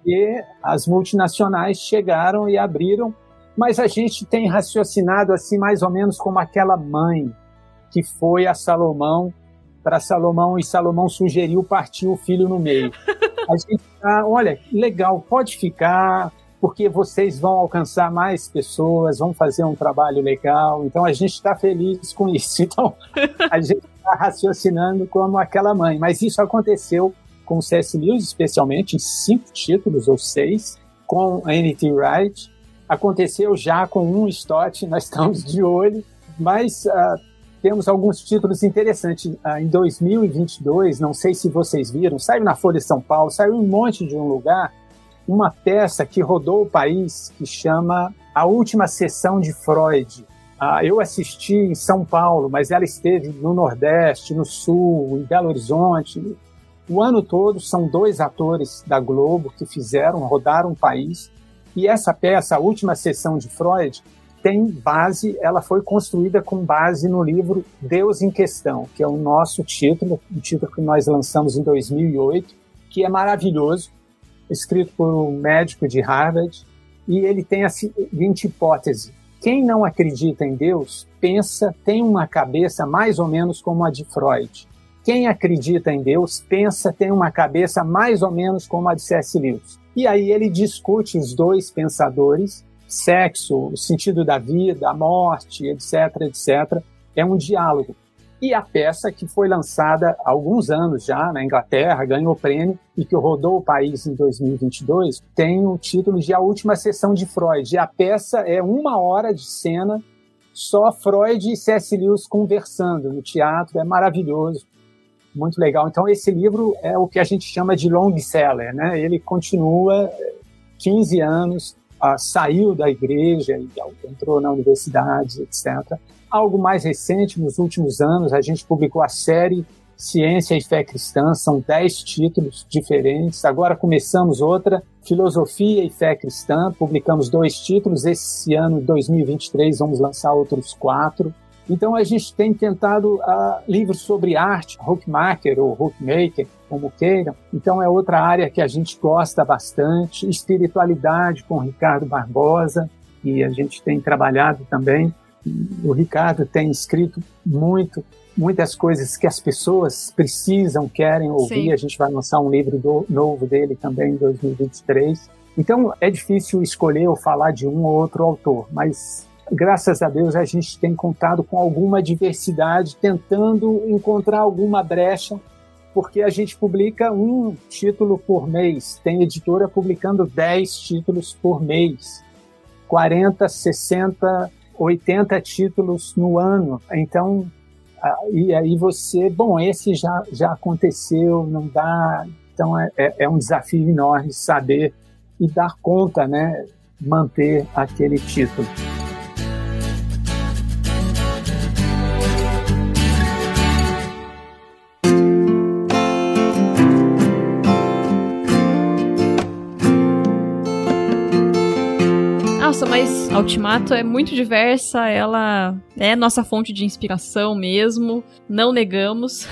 porque as multinacionais chegaram e abriram, mas a gente tem raciocinado assim mais ou menos como aquela mãe que foi a Salomão para Salomão e Salomão sugeriu partir o filho no meio. [LAUGHS] A gente tá, olha, legal, pode ficar, porque vocês vão alcançar mais pessoas, vão fazer um trabalho legal. Então a gente está feliz com isso. [LAUGHS] Então a gente está raciocinando como aquela mãe. Mas isso aconteceu com o C.S. Lewis, especialmente, em cinco títulos ou seis, com a N.T. Wright. Aconteceu já com um Stott, [LAUGHS] nós estamos de olho, mas uh, temos alguns títulos interessantes. Uh, em 2022, não sei se vocês viram, saiu na Folha de São Paulo, saiu um monte de um lugar, uma peça que rodou o país que chama A Última Sessão de Freud. Uh, eu assisti em São Paulo, mas ela esteve no Nordeste, no Sul, em Belo Horizonte, o ano todo são dois atores da Globo que fizeram, rodaram o país. E essa peça, a última sessão de Freud, tem base, ela foi construída com base no livro Deus em Questão, que é o nosso título, um título que nós lançamos em 2008, que é maravilhoso, escrito por um médico de Harvard, e ele tem a seguinte hipótese: quem não acredita em Deus pensa, tem uma cabeça mais ou menos como a de Freud. Quem acredita em Deus pensa, tem uma cabeça mais ou menos como a de C.S. Lewis. E aí ele discute os dois pensadores, sexo, o sentido da vida, a morte, etc, etc. É um diálogo. E a peça que foi lançada há alguns anos já na Inglaterra, ganhou prêmio e que rodou o país em 2022, tem o título de A Última Sessão de Freud. E a peça é uma hora de cena, só Freud e C.S. Lewis conversando no teatro, é maravilhoso muito legal. Então, esse livro é o que a gente chama de long seller, né? Ele continua 15 anos, ah, saiu da igreja entrou na universidade, etc. Algo mais recente, nos últimos anos, a gente publicou a série Ciência e Fé Cristã, são 10 títulos diferentes. Agora começamos outra, Filosofia e Fé Cristã, publicamos dois títulos. Esse ano, 2023, vamos lançar outros quatro. Então a gente tem tentado uh, livros sobre arte, hookmaker ou hookmaker, como queiram. Então é outra área que a gente gosta bastante. Espiritualidade com Ricardo Barbosa. que a gente tem trabalhado também. O Ricardo tem escrito muito, muitas coisas que as pessoas precisam, querem ouvir. Sim. A gente vai lançar um livro do, novo dele também em 2023. Então é difícil escolher ou falar de um ou outro autor, mas graças a Deus a gente tem contado com alguma diversidade, tentando encontrar alguma brecha, porque a gente publica um título por mês, tem editora publicando 10 títulos por mês, 40, 60, 80 títulos no ano. Então, e aí você, bom, esse já, já aconteceu, não dá. Então é, é, é um desafio enorme saber e dar conta, né, manter aquele título. Ultimato é muito diversa, ela é nossa fonte de inspiração mesmo, não negamos.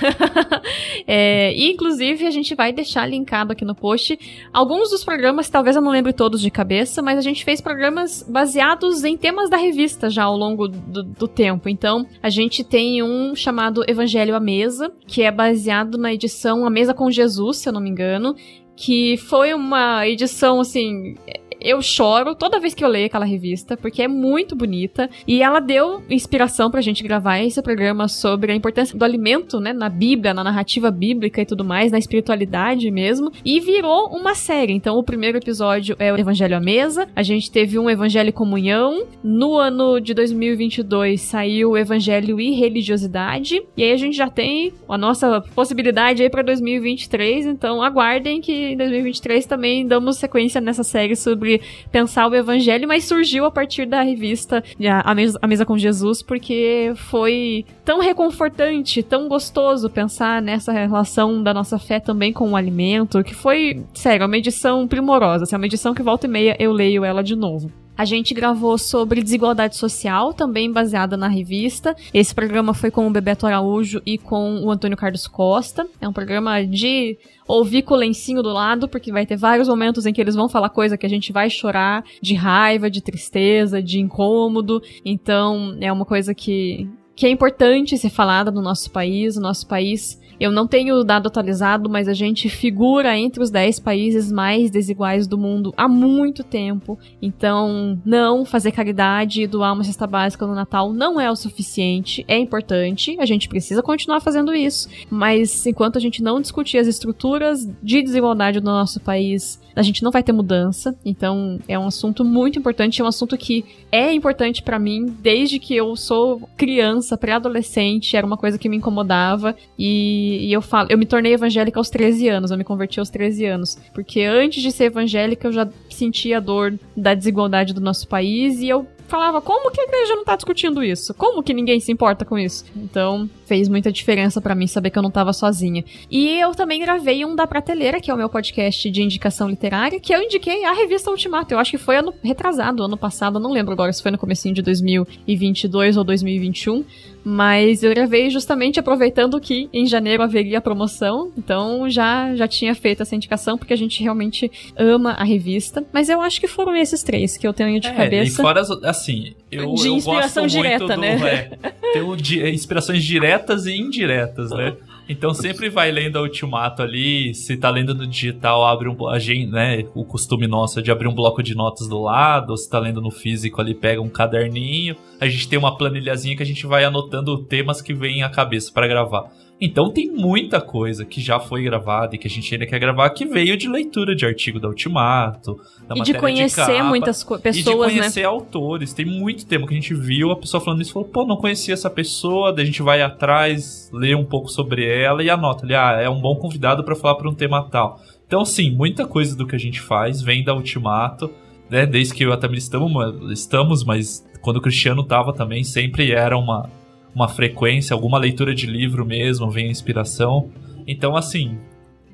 [LAUGHS] é, inclusive a gente vai deixar linkado aqui no post alguns dos programas, talvez eu não lembre todos de cabeça, mas a gente fez programas baseados em temas da revista já ao longo do, do tempo. Então a gente tem um chamado Evangelho à Mesa, que é baseado na edição A Mesa com Jesus, se eu não me engano, que foi uma edição assim eu choro toda vez que eu leio aquela revista, porque é muito bonita. E ela deu inspiração pra gente gravar esse programa sobre a importância do alimento, né, na Bíblia, na narrativa bíblica e tudo mais, na espiritualidade mesmo. E virou uma série. Então, o primeiro episódio é o Evangelho à Mesa. A gente teve um Evangelho e Comunhão. No ano de 2022 saiu o Evangelho e Religiosidade. E aí a gente já tem a nossa possibilidade aí pra 2023. Então, aguardem que em 2023 também damos sequência nessa série sobre pensar o evangelho, mas surgiu a partir da revista A Mesa, a Mesa com Jesus, porque foi tão reconfortante, tão gostoso pensar nessa relação da nossa fé também com o alimento, que foi, sério, uma edição primorosa. Assim, uma edição que volta e meia eu leio ela de novo. A gente gravou sobre desigualdade social, também baseada na revista. Esse programa foi com o Bebeto Araújo e com o Antônio Carlos Costa. É um programa de ouvir com o lencinho do lado, porque vai ter vários momentos em que eles vão falar coisa que a gente vai chorar de raiva, de tristeza, de incômodo. Então, é uma coisa que, que é importante ser falada no nosso país. O nosso país eu não tenho o dado atualizado, mas a gente figura entre os 10 países mais desiguais do mundo há muito tempo. Então, não fazer caridade e doar uma cesta básica no Natal não é o suficiente. É importante, a gente precisa continuar fazendo isso. Mas enquanto a gente não discutir as estruturas de desigualdade do nosso país, a gente não vai ter mudança. Então, é um assunto muito importante, é um assunto que é importante para mim desde que eu sou criança, pré-adolescente, era uma coisa que me incomodava e, e, eu falo, eu me tornei evangélica aos 13 anos, eu me converti aos 13 anos, porque antes de ser evangélica eu já sentia a dor da desigualdade do nosso país e eu falava, como que a igreja não tá discutindo isso? Como que ninguém se importa com isso? Então, fez muita diferença para mim saber que eu não tava sozinha. E eu também gravei um da Prateleira, que é o meu podcast de indicação literária, que eu indiquei a revista Ultimato. Eu acho que foi ano retrasado, ano passado, não lembro agora se foi no comecinho de 2022 ou 2021, mas eu gravei justamente aproveitando que em janeiro haveria a promoção, então já já tinha feito essa indicação porque a gente realmente ama a revista, mas eu acho que foram esses três que eu tenho de é, cabeça. E fora as, assim, eu, de inspiração eu direta, do, né? É, tenho de, inspirações diretas e indiretas, né? [LAUGHS] Então sempre vai lendo a Ultimato ali, se tá lendo no digital, abre um a gente, né, o costume nosso é de abrir um bloco de notas do lado, ou se tá lendo no físico ali, pega um caderninho. A gente tem uma planilhazinha que a gente vai anotando temas que vêm à cabeça para gravar. Então tem muita coisa que já foi gravada e que a gente ainda quer gravar que veio de leitura de artigo da Ultimato, da e de conhecer de capa, muitas pessoas, e de né? conhecer né? autores. Tem muito tempo que a gente viu a pessoa falando isso, falou, pô, não conhecia essa pessoa, daí a gente vai atrás, lê um pouco sobre ela e anota ali, ah, é um bom convidado para falar para um tema tal. Então, sim, muita coisa do que a gente faz vem da Ultimato, né? Desde que eu e a Tamir estamos, estamos, mas quando o Cristiano tava também, sempre era uma uma frequência, alguma leitura de livro mesmo, vem a inspiração. Então, assim,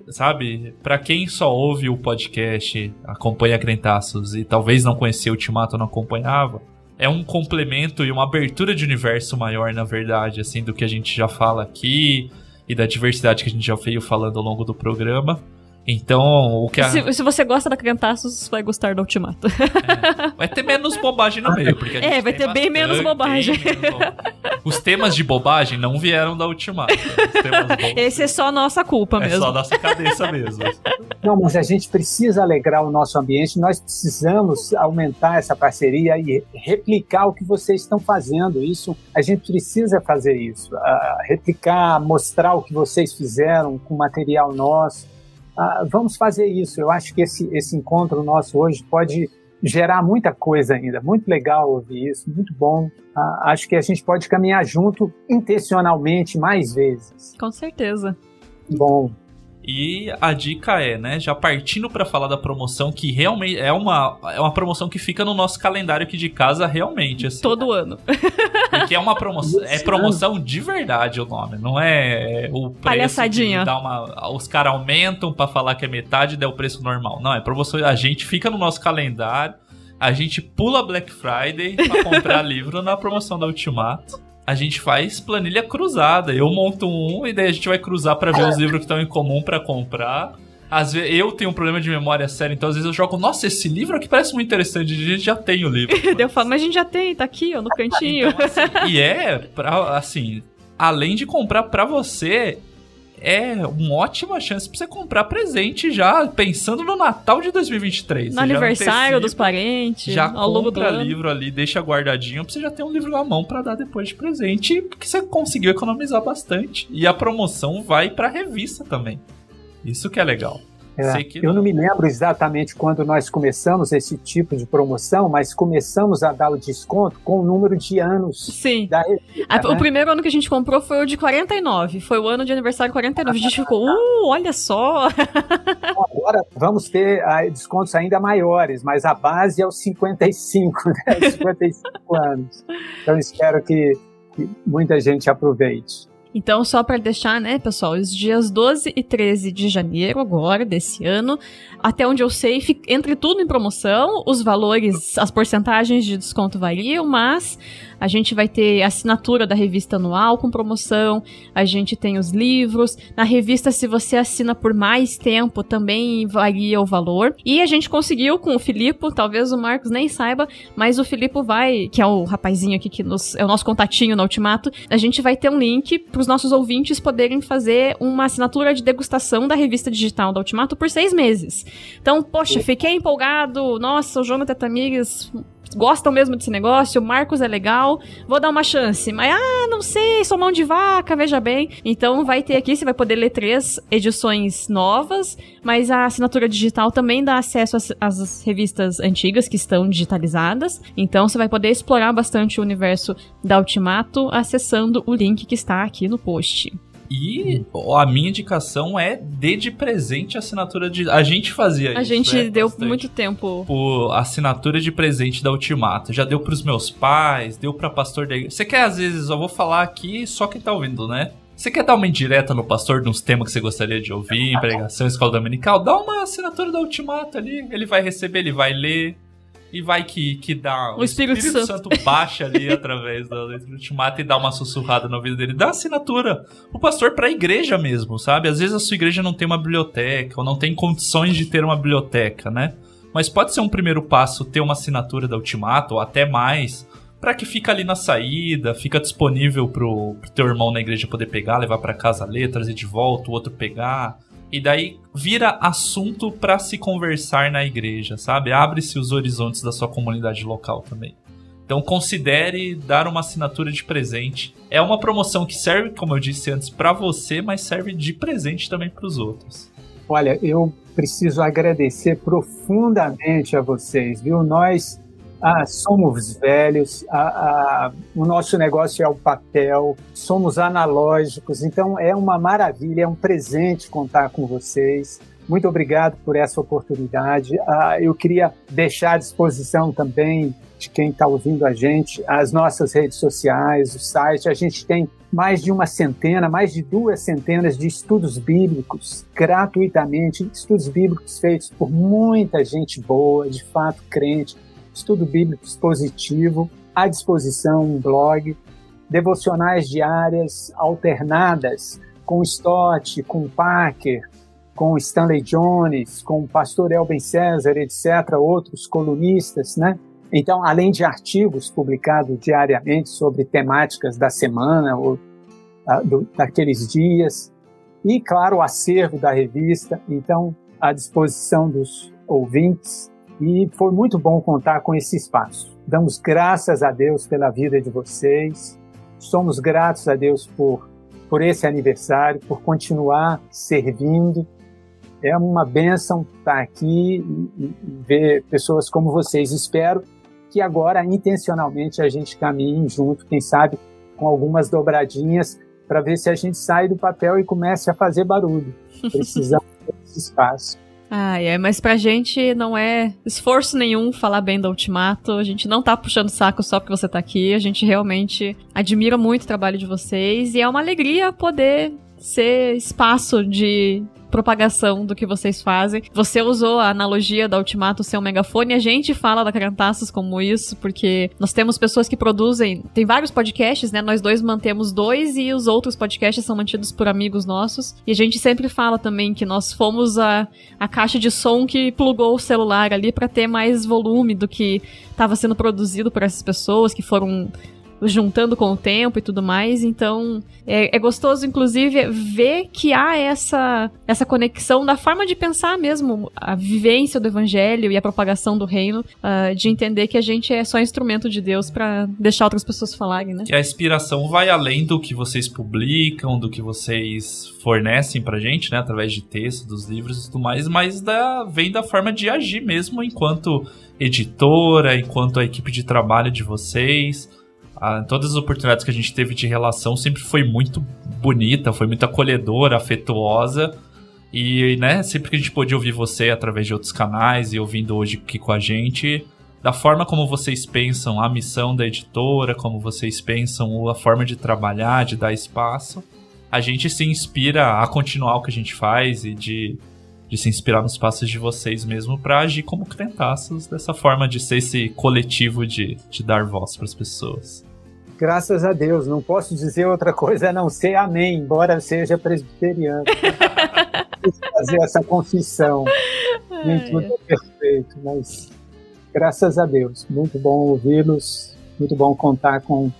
sabe, para quem só ouve o podcast, acompanha Crentaços e talvez não conhecia o Ultimato não acompanhava, é um complemento e uma abertura de universo maior, na verdade, assim, do que a gente já fala aqui e da diversidade que a gente já veio falando ao longo do programa. Então, o que a... se, se, você gosta da Criantaços, vai gostar do Ultimato. É, vai ter menos bobagem no meio. Porque [LAUGHS] é, vai ter bem menos bobagem. Menos Os temas de bobagem não vieram da Ultimato. [LAUGHS] Esse é só nossa culpa é mesmo. É só nossa cabeça mesmo. Não, mas a gente precisa alegrar o nosso ambiente, nós precisamos aumentar essa parceria e replicar o que vocês estão fazendo. Isso, a gente precisa fazer isso. Uh, replicar, mostrar o que vocês fizeram com material nosso ah, vamos fazer isso. Eu acho que esse, esse encontro nosso hoje pode gerar muita coisa ainda. Muito legal ouvir isso, muito bom. Ah, acho que a gente pode caminhar junto intencionalmente mais vezes. Com certeza. Bom, e a dica é, né, já partindo para falar da promoção, que realmente é uma, é uma promoção que fica no nosso calendário aqui de casa realmente. Assim, Todo ano. [LAUGHS] Porque é uma promoção, é promoção de verdade o nome, não é o preço. Palhaçadinha. Dá uma, os caras aumentam para falar que é metade e é o preço normal. Não, é promoção, a gente fica no nosso calendário, a gente pula Black Friday para comprar [LAUGHS] livro na promoção da Ultimato a gente faz planilha cruzada. Eu monto um e daí a gente vai cruzar para ver os [LAUGHS] livros que estão em comum para comprar. Às vezes, eu tenho um problema de memória séria, então às vezes eu jogo, nossa, esse livro aqui parece muito interessante, a gente já tem o livro. [LAUGHS] eu falo, mas a gente já tem, tá aqui, ó, no [LAUGHS] cantinho. Então, assim, e é, pra, assim, além de comprar para você, é uma ótima chance pra você comprar presente já, pensando no Natal de 2023. No aniversário dos parentes, já ao longo do ano. livro ali, deixa guardadinho pra você já ter um livro na mão para dar depois de presente, porque você conseguiu economizar bastante. E a promoção vai pra revista também. Isso que é legal. É, eu não me lembro exatamente quando nós começamos esse tipo de promoção, mas começamos a dar o desconto com o número de anos Sim. da revista, a, né? O primeiro ano que a gente comprou foi o de 49. Foi o ano de aniversário 49. A gente ficou, uh, olha só! [LAUGHS] Agora vamos ter uh, descontos ainda maiores, mas a base é os 55, né? [LAUGHS] 55 anos. Então espero que, que muita gente aproveite. Então, só para deixar, né, pessoal, os dias 12 e 13 de janeiro agora desse ano, até onde eu sei, entre tudo em promoção, os valores, as porcentagens de desconto variam, mas a gente vai ter assinatura da revista anual com promoção, a gente tem os livros. Na revista, se você assina por mais tempo, também varia o valor. E a gente conseguiu com o Filipe, talvez o Marcos nem saiba, mas o Filipe vai, que é o rapazinho aqui que nos, é o nosso contatinho no Ultimato, a gente vai ter um link para os nossos ouvintes poderem fazer uma assinatura de degustação da revista digital da Ultimato por seis meses. Então, poxa, fiquei empolgado. Nossa, o Jonathan Tamires gostam mesmo desse negócio, o Marcos é legal, vou dar uma chance. Mas, ah, não sei, sou mão de vaca, veja bem. Então vai ter aqui, você vai poder ler três edições novas, mas a assinatura digital também dá acesso às, às revistas antigas que estão digitalizadas. Então você vai poder explorar bastante o universo da Ultimato acessando o link que está aqui no post. E a minha indicação é dê de presente a assinatura de. A gente fazia a isso. A gente né, deu bastante. muito tempo. Por assinatura de presente da Ultimato. Já deu pros meus pais, deu pra pastor da igreja. Você quer, às vezes, eu vou falar aqui só quem tá ouvindo, né? Você quer dar uma indireta no pastor de uns temas que você gostaria de ouvir, pregação, escola dominical? Dá uma assinatura da Ultimato ali. Ele vai receber, ele vai ler e vai que, que dá. O, o Espírito, Espírito Santo. Santo. baixa ali através da letra do ultimato e dá uma sussurrada na vida dele. Dá assinatura o pastor pra igreja mesmo, sabe? Às vezes a sua igreja não tem uma biblioteca ou não tem condições de ter uma biblioteca, né? Mas pode ser um primeiro passo ter uma assinatura da Ultimato ou até mais, para que fica ali na saída, fica disponível pro, pro teu irmão na igreja poder pegar, levar para casa ler, trazer de volta, o outro pegar e daí vira assunto para se conversar na igreja, sabe? Abre-se os horizontes da sua comunidade local também. Então considere dar uma assinatura de presente. É uma promoção que serve, como eu disse antes, para você, mas serve de presente também para os outros. Olha, eu preciso agradecer profundamente a vocês, viu? Nós ah, somos velhos, o nosso negócio é o papel, somos analógicos, então é uma maravilha, é um presente contar com vocês. Muito obrigado por essa oportunidade. Ah, eu queria deixar à disposição também de quem está ouvindo a gente as nossas redes sociais, o site. A gente tem mais de uma centena, mais de duas centenas de estudos bíblicos gratuitamente, estudos bíblicos feitos por muita gente boa, de fato crente estudo bíblico expositivo, à disposição um blog, devocionais diárias alternadas com Stott, com Parker, com Stanley Jones, com o pastor Elben César, etc., outros colunistas, né? Então, além de artigos publicados diariamente sobre temáticas da semana ou uh, do, daqueles dias, e, claro, o acervo da revista, então, à disposição dos ouvintes, e foi muito bom contar com esse espaço. Damos graças a Deus pela vida de vocês, somos gratos a Deus por, por esse aniversário, por continuar servindo. É uma bênção estar aqui e, e ver pessoas como vocês. Espero que agora, intencionalmente, a gente caminhe junto, quem sabe, com algumas dobradinhas, para ver se a gente sai do papel e comece a fazer barulho. [LAUGHS] Precisamos desse espaço. Ah, é, mas pra gente não é esforço nenhum falar bem da Ultimato. A gente não tá puxando saco só porque você tá aqui. A gente realmente admira muito o trabalho de vocês e é uma alegria poder ser espaço de propagação do que vocês fazem. Você usou a analogia da Ultimato ser um megafone, a gente fala da Carantaços como isso, porque nós temos pessoas que produzem, tem vários podcasts, né? Nós dois mantemos dois e os outros podcasts são mantidos por amigos nossos. E a gente sempre fala também que nós fomos a, a caixa de som que plugou o celular ali para ter mais volume do que estava sendo produzido por essas pessoas que foram juntando com o tempo e tudo mais. Então, é, é, gostoso, inclusive, ver que há essa, essa conexão da forma de pensar mesmo, a vivência do evangelho e a propagação do reino, uh, de entender que a gente é só instrumento de Deus para deixar outras pessoas falarem, né? Que a inspiração vai além do que vocês publicam, do que vocês fornecem pra gente, né, através de texto, dos livros e tudo mais, mas da, vem da forma de agir mesmo enquanto editora, enquanto a equipe de trabalho de vocês a, todas as oportunidades que a gente teve de relação sempre foi muito bonita, foi muito acolhedora, afetuosa. E, né, sempre que a gente pôde ouvir você através de outros canais e ouvindo hoje aqui com a gente, da forma como vocês pensam a missão da editora, como vocês pensam a forma de trabalhar, de dar espaço, a gente se inspira a continuar o que a gente faz e de, de se inspirar nos passos de vocês mesmo para agir como crentaços dessa forma de ser esse coletivo de, de dar voz para as pessoas. Graças a Deus, não posso dizer outra coisa a não ser amém, embora seja presbiteriano. [LAUGHS] fazer essa confissão. Nem tudo é perfeito, mas graças a Deus, muito bom ouvi-los, muito bom contar com,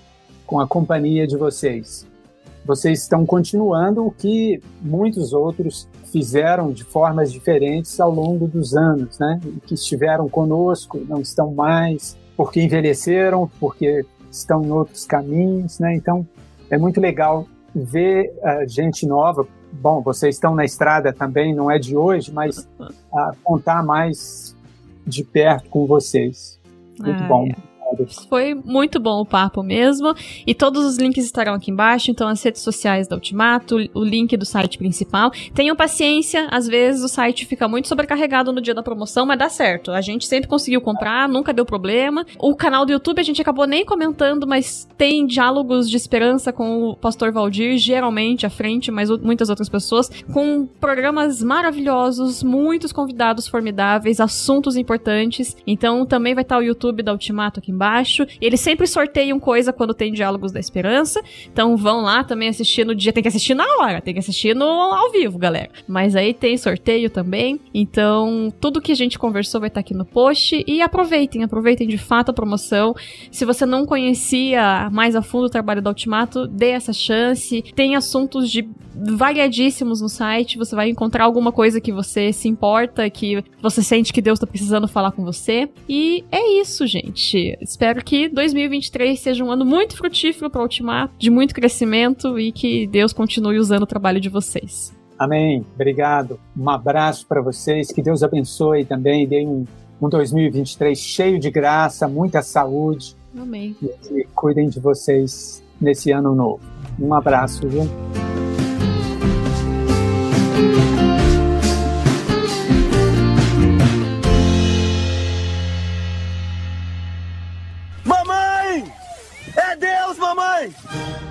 com a companhia de vocês. Vocês estão continuando o que muitos outros fizeram de formas diferentes ao longo dos anos, né? Que estiveram conosco, não estão mais, porque envelheceram, porque estão em outros caminhos, né? Então é muito legal ver uh, gente nova. Bom, vocês estão na estrada também, não é de hoje, mas uh, contar mais de perto com vocês. Muito ah, bom. É. Foi muito bom o papo mesmo. E todos os links estarão aqui embaixo. Então, as redes sociais da Ultimato, o link do site principal. Tenham paciência, às vezes o site fica muito sobrecarregado no dia da promoção, mas dá certo. A gente sempre conseguiu comprar, nunca deu problema. O canal do YouTube a gente acabou nem comentando, mas tem diálogos de esperança com o pastor Valdir, geralmente à frente, mas muitas outras pessoas, com programas maravilhosos, muitos convidados formidáveis, assuntos importantes. Então, também vai estar o YouTube da Ultimato aqui embaixo. E eles sempre sorteiam coisa quando tem Diálogos da Esperança. Então vão lá também assistir no dia. Tem que assistir na hora, tem que assistir no ao vivo, galera. Mas aí tem sorteio também. Então, tudo que a gente conversou vai estar aqui no post. E aproveitem, aproveitem de fato a promoção. Se você não conhecia mais a fundo o trabalho da Ultimato, dê essa chance. Tem assuntos de variadíssimos no site. Você vai encontrar alguma coisa que você se importa, que você sente que Deus está precisando falar com você. E é isso, gente. Espero que 2023 seja um ano muito frutífero para o Ultimato, de muito crescimento e que Deus continue usando o trabalho de vocês. Amém. Obrigado. Um abraço para vocês. Que Deus abençoe também. Dê um, um 2023 cheio de graça, muita saúde. Amém. E que cuidem de vocês nesse ano novo. Um abraço, viu? Mamãe!